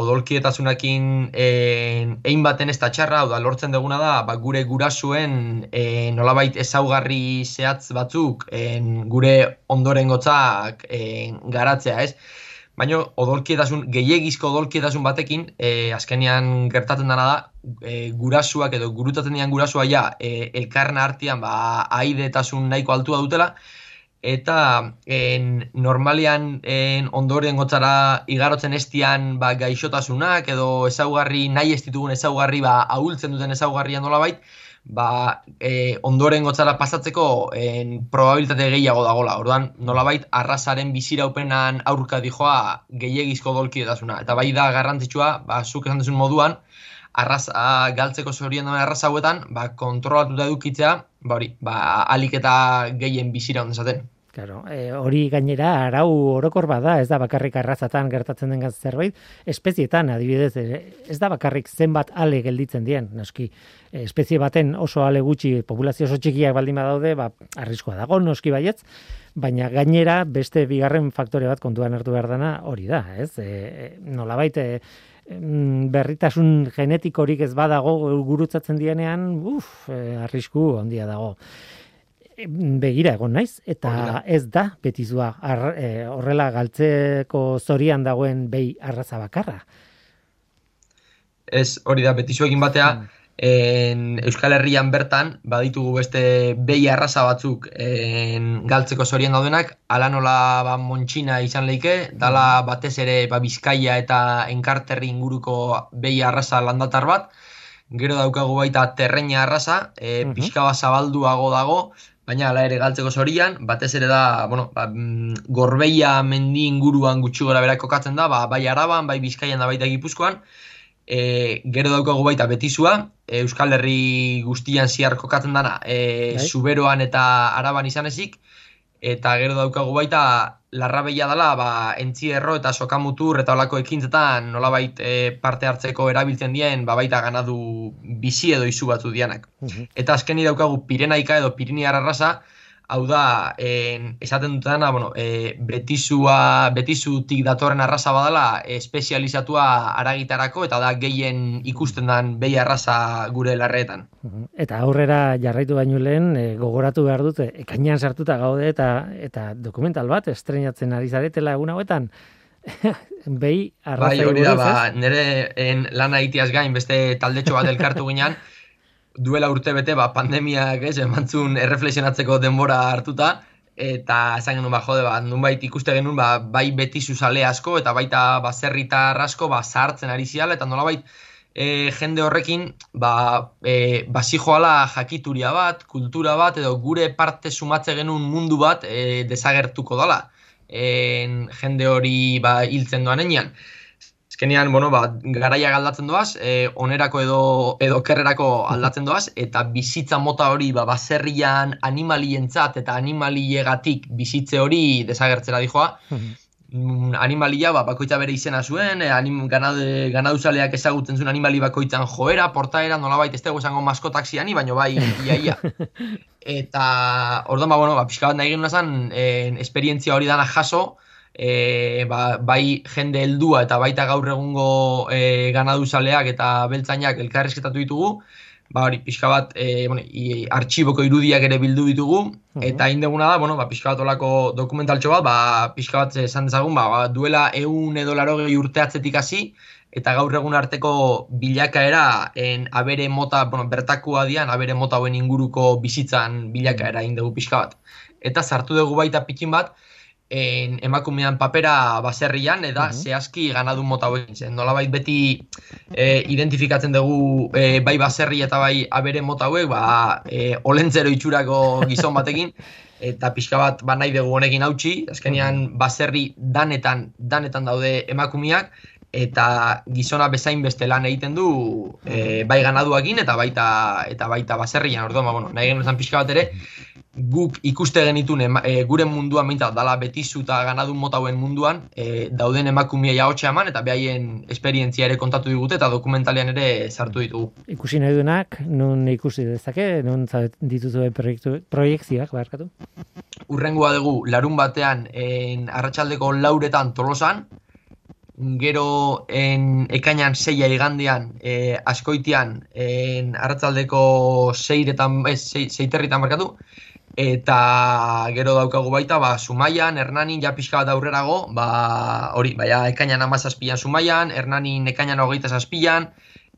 Speaker 5: odolkietasunakin egin baten ez da txarra, da, lortzen duguna da, ba, gure gurasuen e, nolabait ezaugarri zehatz batzuk en, gure ondoren gotzak garatzea, ez? Baina odolkietasun, gehiagizko odolkietasun batekin, e, azkenean gertatzen dena da, e, gurasuak edo gurutatzen dian gurasua ja, e, elkarna artean ba, aidetasun nahiko altua dutela, eta en, normalian en, ondoren gotzara igarotzen estian ba, gaixotasunak edo ezaugarri nahi ez ditugun ezaugarri ba, ahultzen duten ezaugarria nola bait, ba, e, ondoren gotzara pasatzeko en, probabilitate gehiago dagola. Orduan, nolabait arrasaren biziraupenan aurka dijoa gehiagizko dolkietasuna. Eta bai da garrantzitsua, ba, zuk esan duzun moduan, arraza galtzeko zorien duen arraza hauetan, ba, kontrolatuta edukitzea, ba, hori, ba, alik eta gehien bizira ondezaten.
Speaker 1: Claro, e, hori gainera arau orokor bada, ez da bakarrik arrazatan gertatzen den zerbait, espezietan adibidez, e, ez da bakarrik zenbat ale gelditzen dien, noski, espezie baten oso ale gutxi populazio oso txikiak baldin badaude, ba, arriskoa dago, noski baietz, baina gainera beste bigarren faktore bat kontuan hartu behar dana hori da, ez? E, e nolabait, e, berritasun genetikorik ez badago gurutzatzen dienean, uf, e, arrisku handia dago. begira egon naiz, eta ez da betizua e, horrela galtzeko zorian dagoen behi arraza bakarra.
Speaker 5: Ez hori da, betizuekin batea, mm en Euskal Herrian bertan baditugu beste behi arraza batzuk en galtzeko zorien daudenak, ala nola ba, montxina izan leike, dala batez ere ba, bizkaia eta enkarterri inguruko behi arraza landatar bat, gero daukagu baita terreina arraza, e, uh pixka bat zabalduago dago, baina ala ere galtzeko zorian, batez ere da, bueno, ba, mm, gorbeia mendi inguruan gutxi gora berako katzen da, ba, bai araban, bai bizkaian da baita gipuzkoan, e, gero daukagu baita betizua, e, Euskal Herri guztian ziar kokatzen dana, e, zuberoan eta araban izan ezik, eta gero daukagu baita larrabeia dela, ba, entzierro eta sokamutur eta olako ekintzetan nolabait e, parte hartzeko erabiltzen dien, ba, baita ganadu bizi edo izu batzu dianak. Eta azkeni daukagu Pirenaika edo Pirinear arraza, hau da, en, esaten dutena, bueno, e, betizua, betizutik datorren arraza badala, espezializatua aragitarako, eta da gehien ikusten den behi arraza gure larreetan.
Speaker 1: Eta aurrera jarraitu baino lehen, e, gogoratu behar dute, ekainan sartuta gaude, eta eta dokumental bat, estrenatzen ari zaretela egun hauetan, *laughs* behi arraza
Speaker 5: bai, hori da, ba, nire en, lan aitiaz gain, beste taldetxo bat elkartu ginean, *laughs* duela urte bete, ba, pandemiak, ez, emantzun erreflexionatzeko denbora hartuta, eta esan genuen, ba, jode, ba, nunbait ikuste genuen, ba, bai beti zuzale asko, eta baita baserritar asko, ba, zahartzen ari ziala, eta nolabait, e, jende horrekin, ba, e, basi joala jakituria bat, kultura bat, edo gure parte sumatze genuen mundu bat e, desagertuko dala, e, jende hori ba, hiltzen doan enean Azkenean, bueno, ba, garaia galdatzen doaz, e, onerako edo, edo kerrerako aldatzen doaz, eta bizitza mota hori, ba, baserrian animalientzat eta animaliegatik bizitze hori desagertzera dijoa. Mm, animalia ba, bakoitza bere izena zuen, e, anim, ganade, ganaduzaleak ezagutzen zuen animali bakoitzan joera, portaera, nolabait ez dugu esango maskotak ziani, baina bai, ia, ia. *laughs* Eta, orduan, ba, bueno, ba, pixka bat nahi genuen esperientzia hori dana jaso, e, ba, bai jende heldua eta baita gaur egungo e, ganaduzaleak eta beltzainak elkarrezketatu ditugu, ba hori pixka bat e, bueno, i, artxiboko irudiak ere bildu ditugu mhm. eta hain deguna da, bueno, ba, pixka bat olako dokumentaltxo bat, ba, pixka bat esan dezagun, ba, ba, duela eun edo laro urteatzetik hasi eta gaur egun arteko bilakaera en abere mota, bueno, bertakua dian, abere mota hauen inguruko bizitzan bilakaera hain dugu pixka bat. Eta sartu dugu baita pikin bat, en, emakumean papera baserrian, eta uh zehazki ganadun mota hori zen. Nola beti e, identifikatzen dugu e, bai baserri eta bai abere mota hauek, ba, e, olentzero itxurako gizon batekin, *laughs* eta pixka bat ba nahi dugu honekin hautsi, azkenean baserri danetan, danetan daude emakumeak, eta gizona bezain beste lan egiten du e, bai ganaduakin eta baita eta baita baserrian. Orduan ba, bueno nahi genuen pixka bat ere guk ikuste genitun e, gure munduan minta dala betizu eta ganadun motauen munduan e, dauden emakumia jaotxe eman eta behaien esperientzia ere kontatu digute eta dokumentalean ere sartu ditugu.
Speaker 1: Ikusi nahi duenak, nun ikusi dezake, nun dituzue proiektzioak, barkatu?
Speaker 5: Urrengoa dugu, larun batean, en, arratsaldeko lauretan tolosan, gero en ekainan seia igandean e, askoitian en arratzaldeko seiretan ez seiterritan markatu eta gero daukagu baita ba Sumaian Hernanin ja pixka bat aurrerago ba hori baia ekainan 17an Sumaian Hernanin ekainan 27an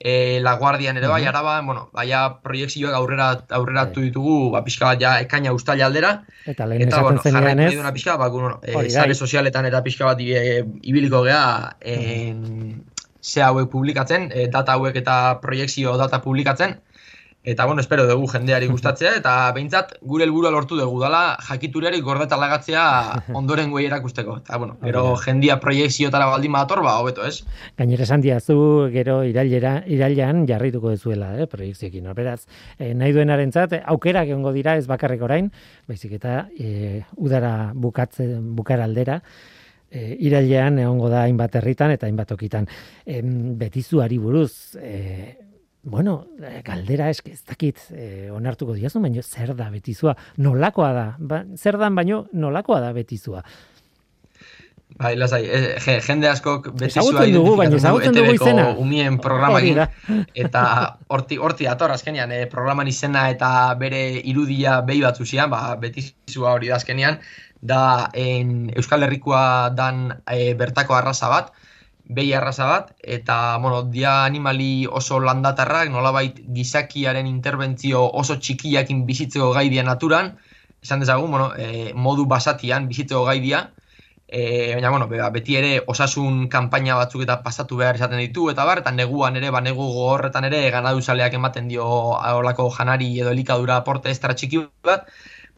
Speaker 5: e, La Guardian ere bai, araba, bueno, baia proiektzioak aurrera aurreratu bai. ditugu, ba pixka bat ja ekaina ustaila aldera.
Speaker 1: Eta lehen eta, bueno, zenean ez.
Speaker 5: Eta pixka, ba, bueno, e, sare sozialetan eta pixka bat e, ibiliko gea, en, ze hauek publikatzen, e, data hauek eta proiektzio data publikatzen. Eta bueno, espero dugu jendeari gustatzea eta behintzat gure helburua lortu dugu dala jakiturari gordeta lagatzea *laughs* ondoren guei erakusteko. Eta bueno, gero jendia proiekziotara baldin badator, ba, hobeto, ez?
Speaker 1: Gainera esan diazu, gero irailera, irailean jarrituko duzuela, eh, proiekzioekin. Beraz, eh, nahi duenarentzat aukerak egongo dira ez bakarrik orain, baizik eta eh, udara bukatze, bukar aldera, e, irailean egongo da hainbat herritan eta hainbat okitan. E, betizuari buruz, e, Bueno, eh, galdera eske ez dakit eh, onartuko diazu, baina zer da betizua? Nolakoa da? Ba, zer dan baino nolakoa da betizua?
Speaker 5: Bai, lasai, e, jende askok
Speaker 1: betizua dugu, baina ezagutzen dugu izena.
Speaker 5: Umien programakin, *laughs* eta horti, horti ator, azkenian, eh, programan izena eta bere irudia behi batzu zian, ba, betizua hori da azkenian, da en, Euskal Herrikoa dan e, bertako arraza bat, behi arraza bat, eta, bueno, dia animali oso landatarrak, nolabait gizakiaren interbentzio oso txikiakin bizitzeko gaidia naturan, esan dezagun, bueno, e, modu basatian bizitzeko gaidia, e, baina, bueno, beti ere osasun kanpaina batzuk eta pasatu behar esaten ditu, eta bar, eta neguan ere, ba, negu gogorretan ere, ganaduzaleak ematen dio olako janari edo elikadura aporte estara txiki bat,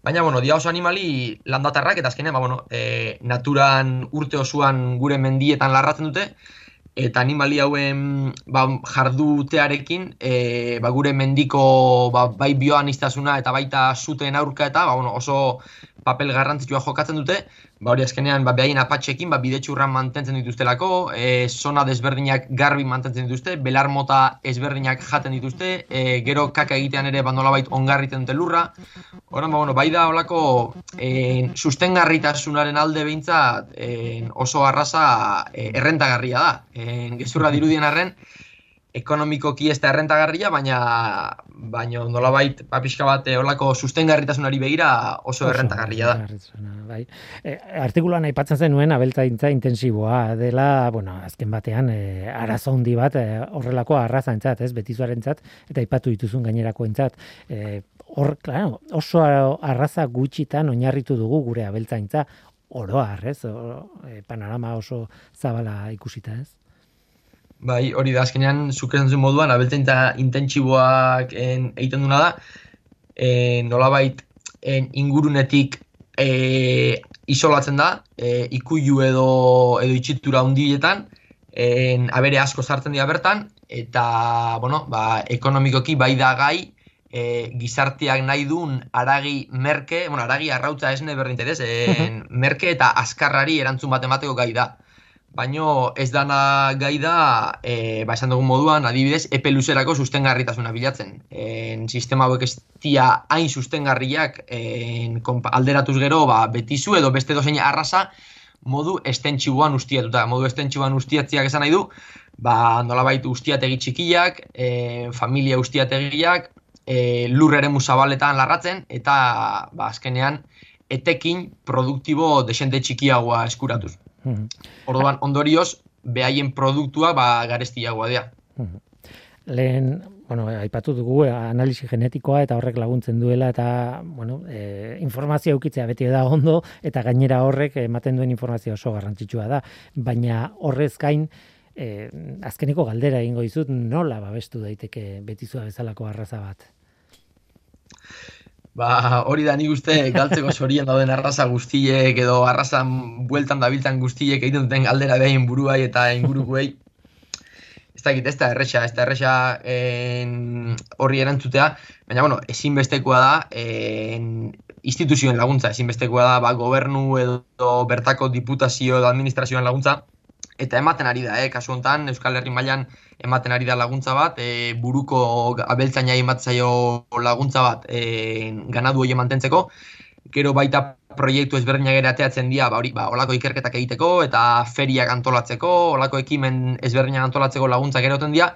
Speaker 5: Baina, bueno, dia oso animali landatarrak, eta azkenean, ba, bueno, e, naturan urte osoan gure mendietan larratzen dute, eta animali hauen ba, jardutearekin, e, ba, gure mendiko ba, bai bioan iztasuna eta baita zuten aurka eta ba, bueno, oso papel garrantzitsua jokatzen dute, ba hori azkenean ba behaien apatxekin ba bidetxurran mantentzen dituztelako, e, zona desberdinak garbi mantentzen dituzte, belar mota ezberdinak jaten dituzte, e, gero kaka egitean ere ba nolabait ongarriten dute lurra. Horan ba bueno, bai da holako e, sustengarritasunaren alde behintzat e, oso arraza e, errentagarria da. E, gezurra dirudien arren, ekonomikoki ez da errentagarria, baina baino nolabait ba pixka bat eh, holako sustengarritasunari begira oso, errentagarria da.
Speaker 1: Bai. E, artikuluan aipatzen zenuen abeltzaintza intensiboa dela, bueno, azken batean e, arazo handi bat e, horrelako arrazaintzat, ez, betizuarentzat eta aipatu dituzun gainerakoentzat. E, hor, claro, oso arraza gutxitan oinarritu dugu gure abeltzaintza oroar, ez? E, panorama oso zabala ikusita, ez?
Speaker 5: Bai, hori da, azkenean, zukezen zuen moduan, abeltzaintza intentsiboak egiten duna da, e, nolabait en, ingurunetik e, isolatzen da, e, ikuilu edo, edo itxitura hundietan, en, abere asko sartzen dira bertan, eta, bueno, ba, ekonomikoki bai da gai, e, gizarteak nahi duen aragi merke, bueno, aragi arrautza esne berdinterez, en, *laughs* merke eta askarrari erantzun bat emateko gai da. Baino ez dana gai da, e, ba esan dugun moduan, adibidez, epe luzerako sustengarritasuna bilatzen. En, sistema hauek ez tia hain sustengarriak en, alderatuz gero, ba, betizu edo beste dozein arrasa, modu estentsiboan ustiatuta. Modu estentsiboan ustiatziak esan nahi du, ba, nolabait ustiategi txikiak, e, familia ustiategiak, e, lur ere musabaletan larratzen, eta ba, azkenean etekin produktibo desente txikiagoa eskuratuz. Mm Orduan, ondorioz, behaien produktua ba, garestiagoa dira.
Speaker 1: Lehen, bueno, aipatu dugu, analisi genetikoa eta horrek laguntzen duela, eta, bueno, e, informazio eukitzea beti da ondo, eta gainera horrek ematen duen informazio oso garrantzitsua da. Baina horrez gain, e, azkeneko galdera egingo dizut, nola babestu daiteke betizua bezalako arraza bat?
Speaker 5: Ba, hori da nik uste galtzeko sorien dauden arraza guztiek edo arrazan bueltan dabiltan guztiek egiten duten galdera behin buruai eta ingurukuei. Ez da egit, ez da erresa, ez da erresa horri erantzutea, baina, bueno, ezinbestekoa da, en, instituzioen laguntza, ezinbestekoa da, ba, gobernu edo bertako diputazio edo administrazioen laguntza, eta ematen ari da, eh, kasu hontan Euskal Herri mailan ematen ari da laguntza bat, e, buruko abeltzaina ematzaio laguntza bat e, ganadu hori mantentzeko, gero baita proiektu ezberdinak ere ateatzen dira, ba hori, ba holako ikerketak egiteko eta feriak antolatzeko, holako ekimen ezberdinak antolatzeko laguntza gero dira,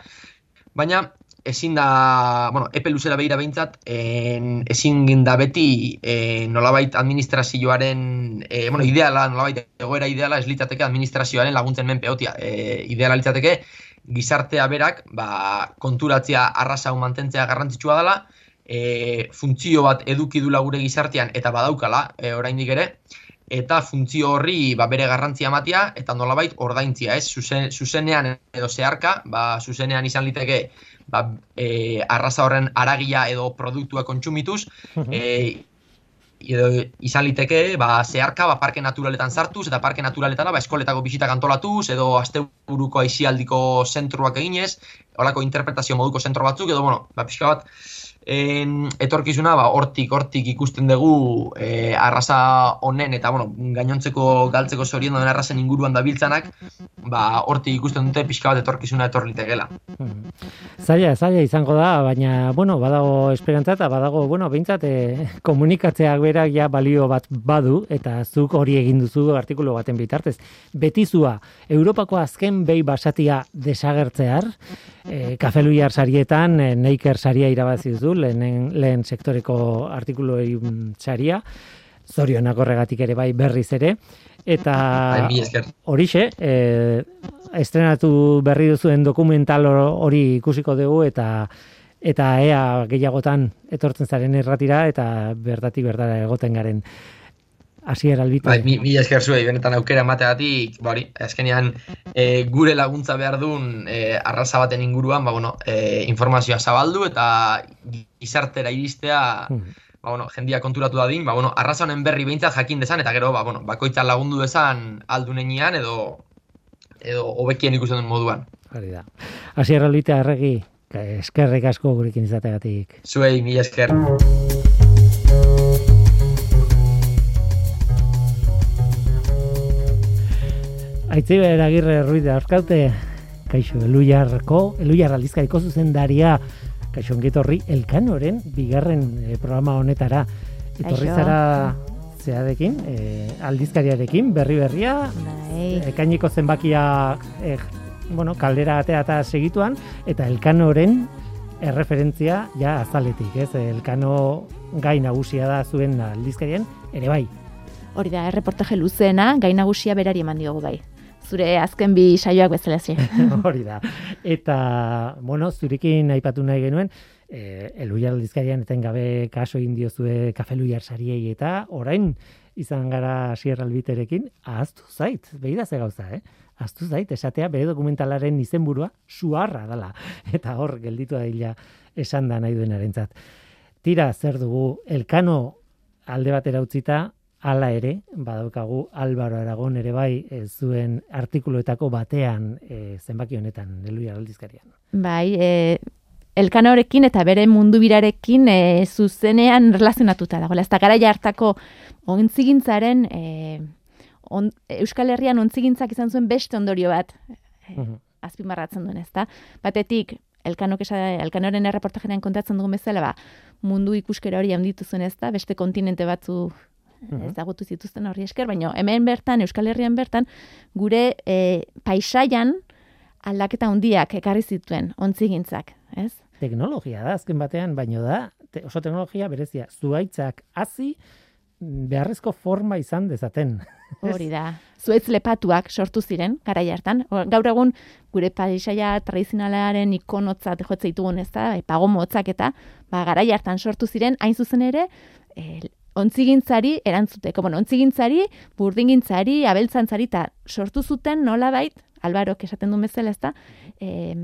Speaker 5: baina ezin da, bueno, epe luzera behira behintzat, en, ezin da beti e, nolabait administrazioaren, e, bueno, ideala, nolabait egoera ideala ez litzateke administrazioaren laguntzen menpeotia. E, ideala litzateke gizartea berak, ba, konturatzea arrasa mantentzea garrantzitsua dela, e, funtzio bat eduki dula gure gizartean eta badaukala, e, oraindik ere, eta funtzio horri ba, bere garrantzia ematia eta nolabait ordaintzia, ez? zuzenean edo zeharka, ba, zuzenean izan liteke ba, e, arraza horren aragia edo produktua kontsumituz, e, edo izan liteke, ba, zeharka, ba, parke naturaletan sartuz, eta parke naturaletara, ba, eskoletako bisitak antolatuz, edo asteburuko aizialdiko zentruak eginez, holako interpretazio moduko zentro batzuk, edo, bueno, ba, pixka bat, en, etorkizuna ba hortik hortik ikusten dugu e, arraza honen eta bueno gainontzeko galtzeko sorien den arrazen inguruan dabiltzanak ba hortik ikusten dute pixka bat etorkizuna etor litekela.
Speaker 1: Hmm. Zaila, zaila izango da, baina bueno, badago esperantza eta badago bueno, beintzat e, *laughs* komunikatzeak berak ja balio bat badu eta zuk hori egin duzu artikulu baten bitartez. Betizua Europako azken behi basatia desagertzear, e, kafeluiar sarietan e, Neiker saria irabazi duzu lehen, lehen sektoreko artikulu saria, zorionak horregatik ere bai berriz ere, eta horixe, e, estrenatu berri duzuen dokumental hori ikusiko dugu, eta eta ea gehiagotan etortzen zaren erratira, eta bertatik bertara egoten garen hasier albite.
Speaker 5: Bai, mi, mi esker zuei, benetan aukera emateagatik, ba hori, azkenean e, gure laguntza behar duen e, arraza baten inguruan, ba bueno, e, informazioa zabaldu eta gizartera iristea, hmm. ba bueno, jendia konturatu dadin, ba bueno, arraza honen berri behintzat jakin dezan eta gero, ba bueno, bakoitza lagundu dezan aldunean edo edo hobekien ikusten duen moduan.
Speaker 1: Hori da. Hasier albite arregi, eskerrik asko gurekin izategatik.
Speaker 5: Zuei, mi esker.
Speaker 1: Aitzibe eragirre ruiz de arkaute, kaixo, eluiarko, eluiar aldizkariko zuzendaria, kaixo ongetorri, elkanoren, bigarren eh, programa honetara. Etorri zara zeadekin, eh, aldizkariarekin, berri berria, bai. ekainiko zenbakia, eh, bueno, kaldera atea eta segituan, eta elkanoren erreferentzia ja azaletik, ez? Elkano gai nagusia da zuen aldizkarien, ere bai.
Speaker 6: Hori da, erreportaje luzena, gai nagusia berari eman diogu bai zure azken bi saioak bezala zi. *laughs*
Speaker 1: Hori da. Eta, bueno, zurekin aipatu nahi genuen, e, eluiar aldizkarian eten gabe kaso indiozue kafeluiar sariei eta orain izan gara sierra albiterekin, ahaztu zait, behi da ze gauza, eh? Aztu zait, esatea bere dokumentalaren izenburua suarra dala. *laughs* Eta hor, gelditu da esan da nahi duen. Tira, zer dugu, elkano alde batera utzita, Hala ere, badaukagu Álvaro Aragon ere bai e, zuen artikuluetako batean e, zenbaki honetan, Eluia aldizkarian.
Speaker 6: Bai, e, elkanorekin eta bere mundu birarekin e, zuzenean relazionatuta dago. Ez da gara jartako ontzigintzaren, e, on, Euskal Herrian ontzigintzak izan zuen beste ondorio bat e, azpimarratzen duen, ez da? Batetik, elkanok esa, elkanoren erreportajenean kontatzen dugun bezala, ba, mundu ikuskera hori handitu zuen, ez da? Beste kontinente batzu
Speaker 1: Mhm.
Speaker 6: ezagutu zituzten horri esker, baina hemen bertan, Euskal Herrian bertan, gure e, paisaian aldaketa handiak ekarri zituen ontzigintzak, ez?
Speaker 1: Teknologia da, azken batean, baino da, te, oso teknologia berezia, zuaitzak hazi mm, beharrezko forma izan dezaten. *laughs*
Speaker 6: Hori da. Zuetz lepatuak sortu ziren, garai hartan. Gaur egun, gure paisaia tradizionalaren ikonotzat jotze ditugun ez da, pagomotzak eta, ba, garai hartan sortu ziren, hain zuzen ere, e, ontzigintzari erantzuteko. Bueno, ontzigintzari, burdingintzari, abeltzantzari, eta sortu zuten nolabait, albarok esaten du bezala ez da, e,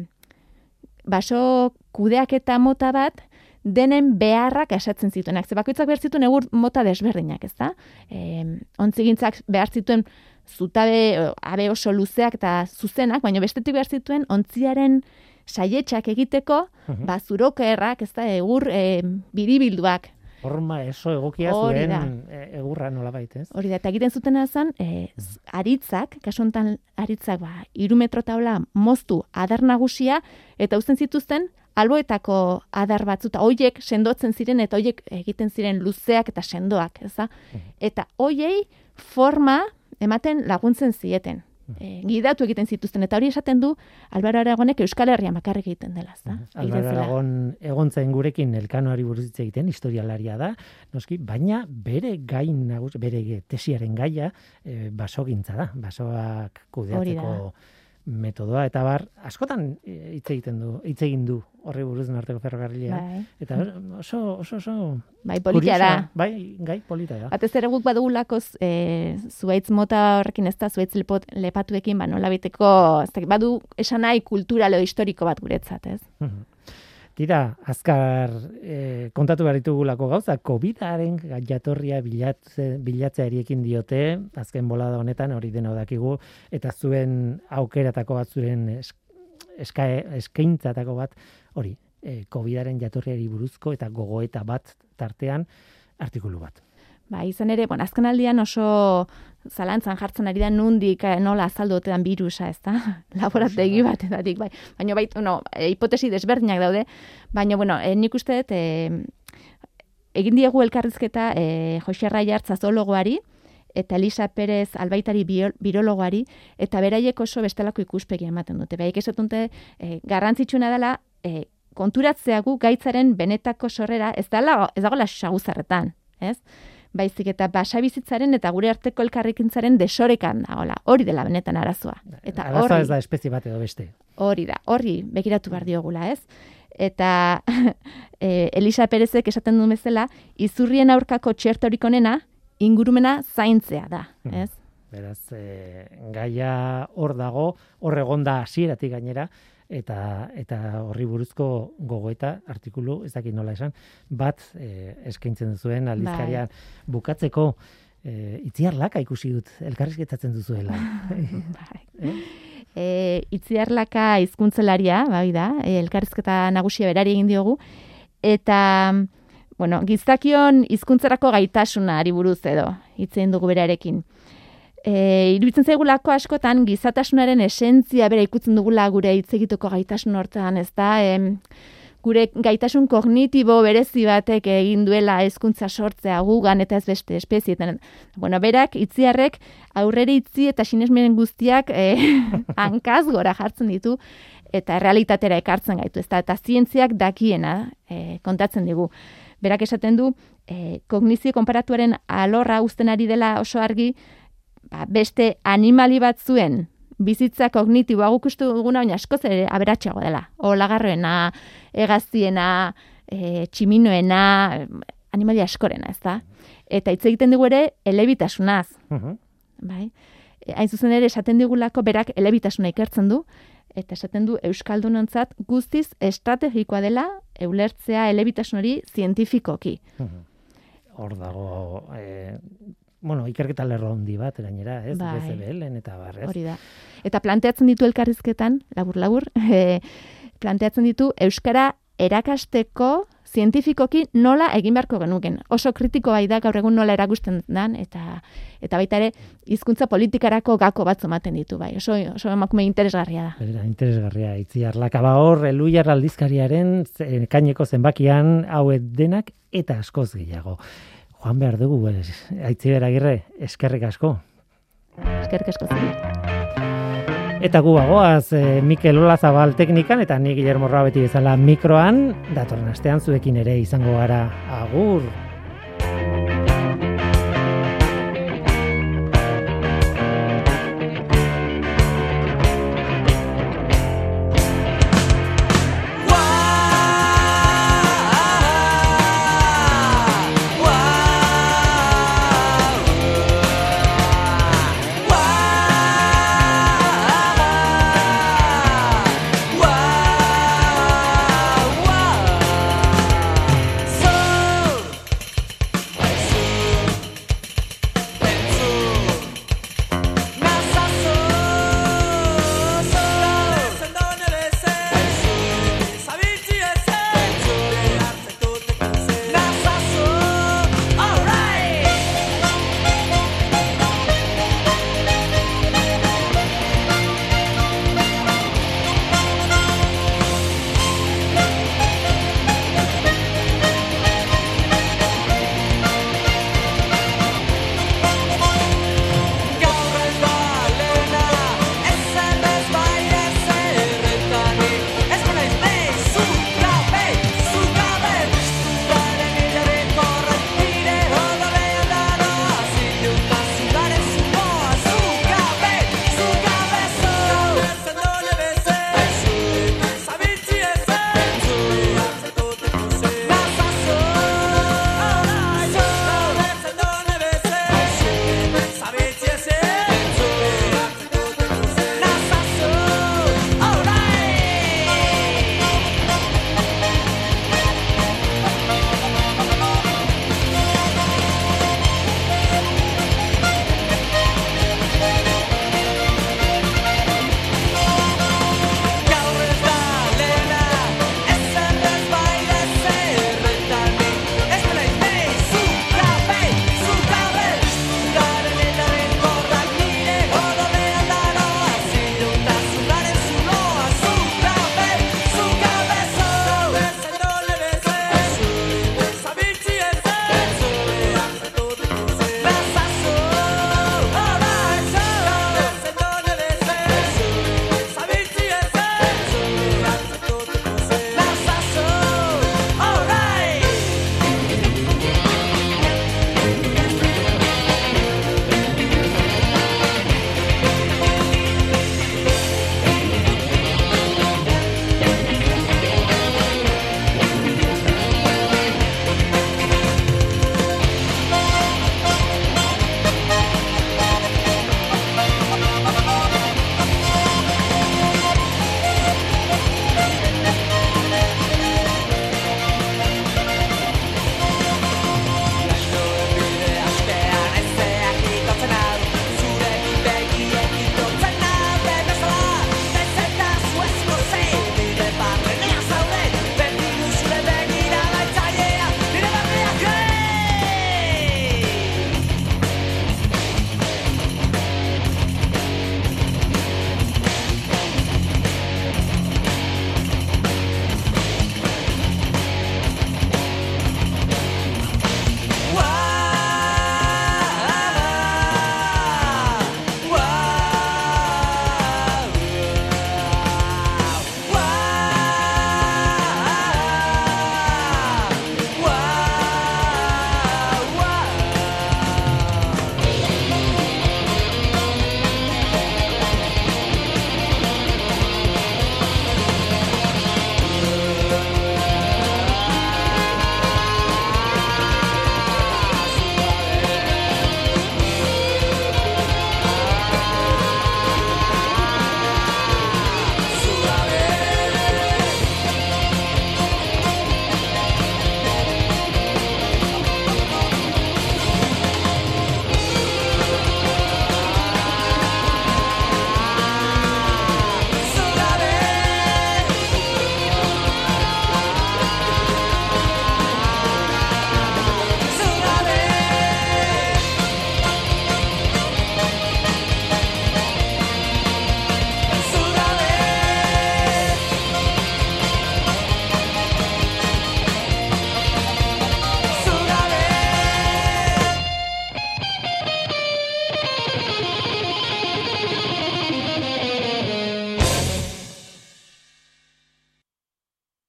Speaker 6: baso kudeak eta mota bat, denen beharrak esatzen zituenak. Ze bakoitzak behar zituen egur mota desberdinak, ez da? E, ontzigintzak behar zituen zutabe, abe oso luzeak eta zuzenak, baina bestetik behar zituen ontziaren saietxak egiteko,
Speaker 1: Mhm.
Speaker 6: ba, zurokerrak, ez da, egur e, biribilduak.
Speaker 1: Forma eso egokia
Speaker 6: Hori
Speaker 1: zuen e, egurra nolabait, ez?
Speaker 6: Hori da, eta egiten zutena zen, e, aritzak, kasu honetan aritzak, ba, iru metro taula moztu adar nagusia, eta uzten zituzten, alboetako adar batzu, eta hoiek sendotzen ziren, eta hoiek egiten ziren luzeak eta sendoak, ez da? Eta hoiei forma ematen laguntzen zieten. E, gidatu egiten zituzten, eta hori esaten du, Albaro Aragonek Euskal Herria makarrik egiten dela, ez da? Zela.
Speaker 1: Aragon egon zen gurekin elkanoari buruz hitz egiten, historialaria da, noski, baina bere gain nagus, bere tesiaren gaia e, basogintza da, basoak kudeatzeko metodoa eta bar askotan e, hitz egiten du, hitz egin du horri buruz norteko ferrokarrilea.
Speaker 6: Bai,
Speaker 1: Eta oso oso oso
Speaker 6: bai politia da.
Speaker 1: Bai, gai polita da.
Speaker 6: Batez ere guk badugulako e, zuaitz mota horrekin ez da, zuaitz lepot, lepatuekin, ba, nola biteko, ez badu esan nahi kultural edo historiko bat guretzat, ez?
Speaker 1: Mhm. Tira, azkar eh, kontatu behar ditugulako gauza, COVID-aren jatorria bilatze, bilatzeari ekin diote, azken bolada honetan hori dena dakigu, eta zuen aukeratako bat, zuen es, eska, eskaintzatako bat, hori, eh, COVID-aren jatorriari buruzko eta gogoeta bat tartean artikulu bat.
Speaker 6: Ba, izan ere, bueno, azken aldian oso zalantzan jartzen ari da nundik eh, nola azaldu otean virusa, ez da? Laborategi batetatik, bai. Baina, bai, no, e, hipotesi desberdinak daude, baina, bueno, e, nik uste dut, e, egin diegu elkarrizketa e, Jose Raiartza zoologoari, eta Elisa Perez albaitari birologoari, eta beraiek oso bestelako ikuspegi ematen dute. Esaten dute, e, garrantzitsuna dela, e, konturatzea gu gaitzaren benetako sorrera, ez dala, ez dagoela saguzarretan, ez? Baizik eta basabizitzaren eta gure arteko elkarrikintzaren desorekan dagoela. Hori dela benetan arazoa. Eta
Speaker 1: Arazoa
Speaker 6: horri,
Speaker 1: ez da espezie bat edo beste.
Speaker 6: hori da, horri begiratu behar diogula, ez? Eta *laughs* e, Elisa Perezek esaten duen bezala, izurrien aurkako txertorik onena, ingurumena zaintzea da, ez?
Speaker 1: Beraz, e, gaia hor dago, hor egonda hasieratik gainera, eta eta horri buruzko gogoeta artikulu, ez dakit nola esan, bat e, eskaintzen duzuen aldizkarian bukatzeko e, itziarlaka ikusi dut, elkarrizketatzen duzuela. *laughs*
Speaker 6: Bai. E, itziarlaka hizkuntzelaria, bai da, e, elkarrizketa nagusia berari egin diogu, eta, bueno, gizakion hizkuntzarako gaitasunari buruz edo, hitzein dugu berarekin. E, iruditzen zaigulako askotan gizatasunaren esentzia bera ikutzen dugula gure hitz egiteko gaitasun hortan, ez da, em, gure gaitasun kognitibo berezi batek egin duela hezkuntza sortzea gugan eta ez beste espezietan. Bueno, berak itziarrek aurrere itzi eta sinesmen guztiak eh, *laughs* hankaz gora jartzen ditu eta realitatera ekartzen gaitu, ezta eta zientziak dakiena eh, kontatzen digu. Berak esaten du eh, kognizio konparatuaren alorra uzten ari dela oso argi ba, beste animali batzuen bizitza kognitiboa guk uste duguna, baina askoz ere aberatxeago dela. Olagarroena, egaztiena, e, tximinoena, animalia askorena, ez da? Eta hitz egiten dugu ere elebitasunaz,
Speaker 1: Mhm.
Speaker 6: bai? E, hain zuzen ere esaten digulako berak elebitasuna ikertzen du, eta esaten du Euskaldunontzat guztiz estrategikoa dela eulertzea elebitasun hori zientifikoki.
Speaker 1: Mhm. Hor dago e, bueno, ikerketa lerro handi bat gainera, ez?
Speaker 6: Bai.
Speaker 1: BCBL-en eta bar, ez?
Speaker 6: Hori da. Eta planteatzen ditu elkarrizketan, labur-labur, *laughs* e, planteatzen ditu Euskara erakasteko zientifikoki nola egin beharko genuken. Oso kritiko bai da gaur egun nola erakusten dan, eta eta baita ere hizkuntza politikarako gako batzu ematen ditu, bai. Oso, oso emakume interesgarria da.
Speaker 1: Bera, interesgarria, itziar lakaba hor, eluiar aldizkariaren ze- kaineko zenbakian hauet denak eta askoz gehiago. Joan behar dugu, ez, aitziber agirre, eskerrik asko.
Speaker 6: Eskerrik asko.
Speaker 1: Eta gu bagoaz, e, Mikel Olazabal teknikan eta ni Guillermo Rabeti bezala mikroan, datorren astean zuekin ere izango gara agur.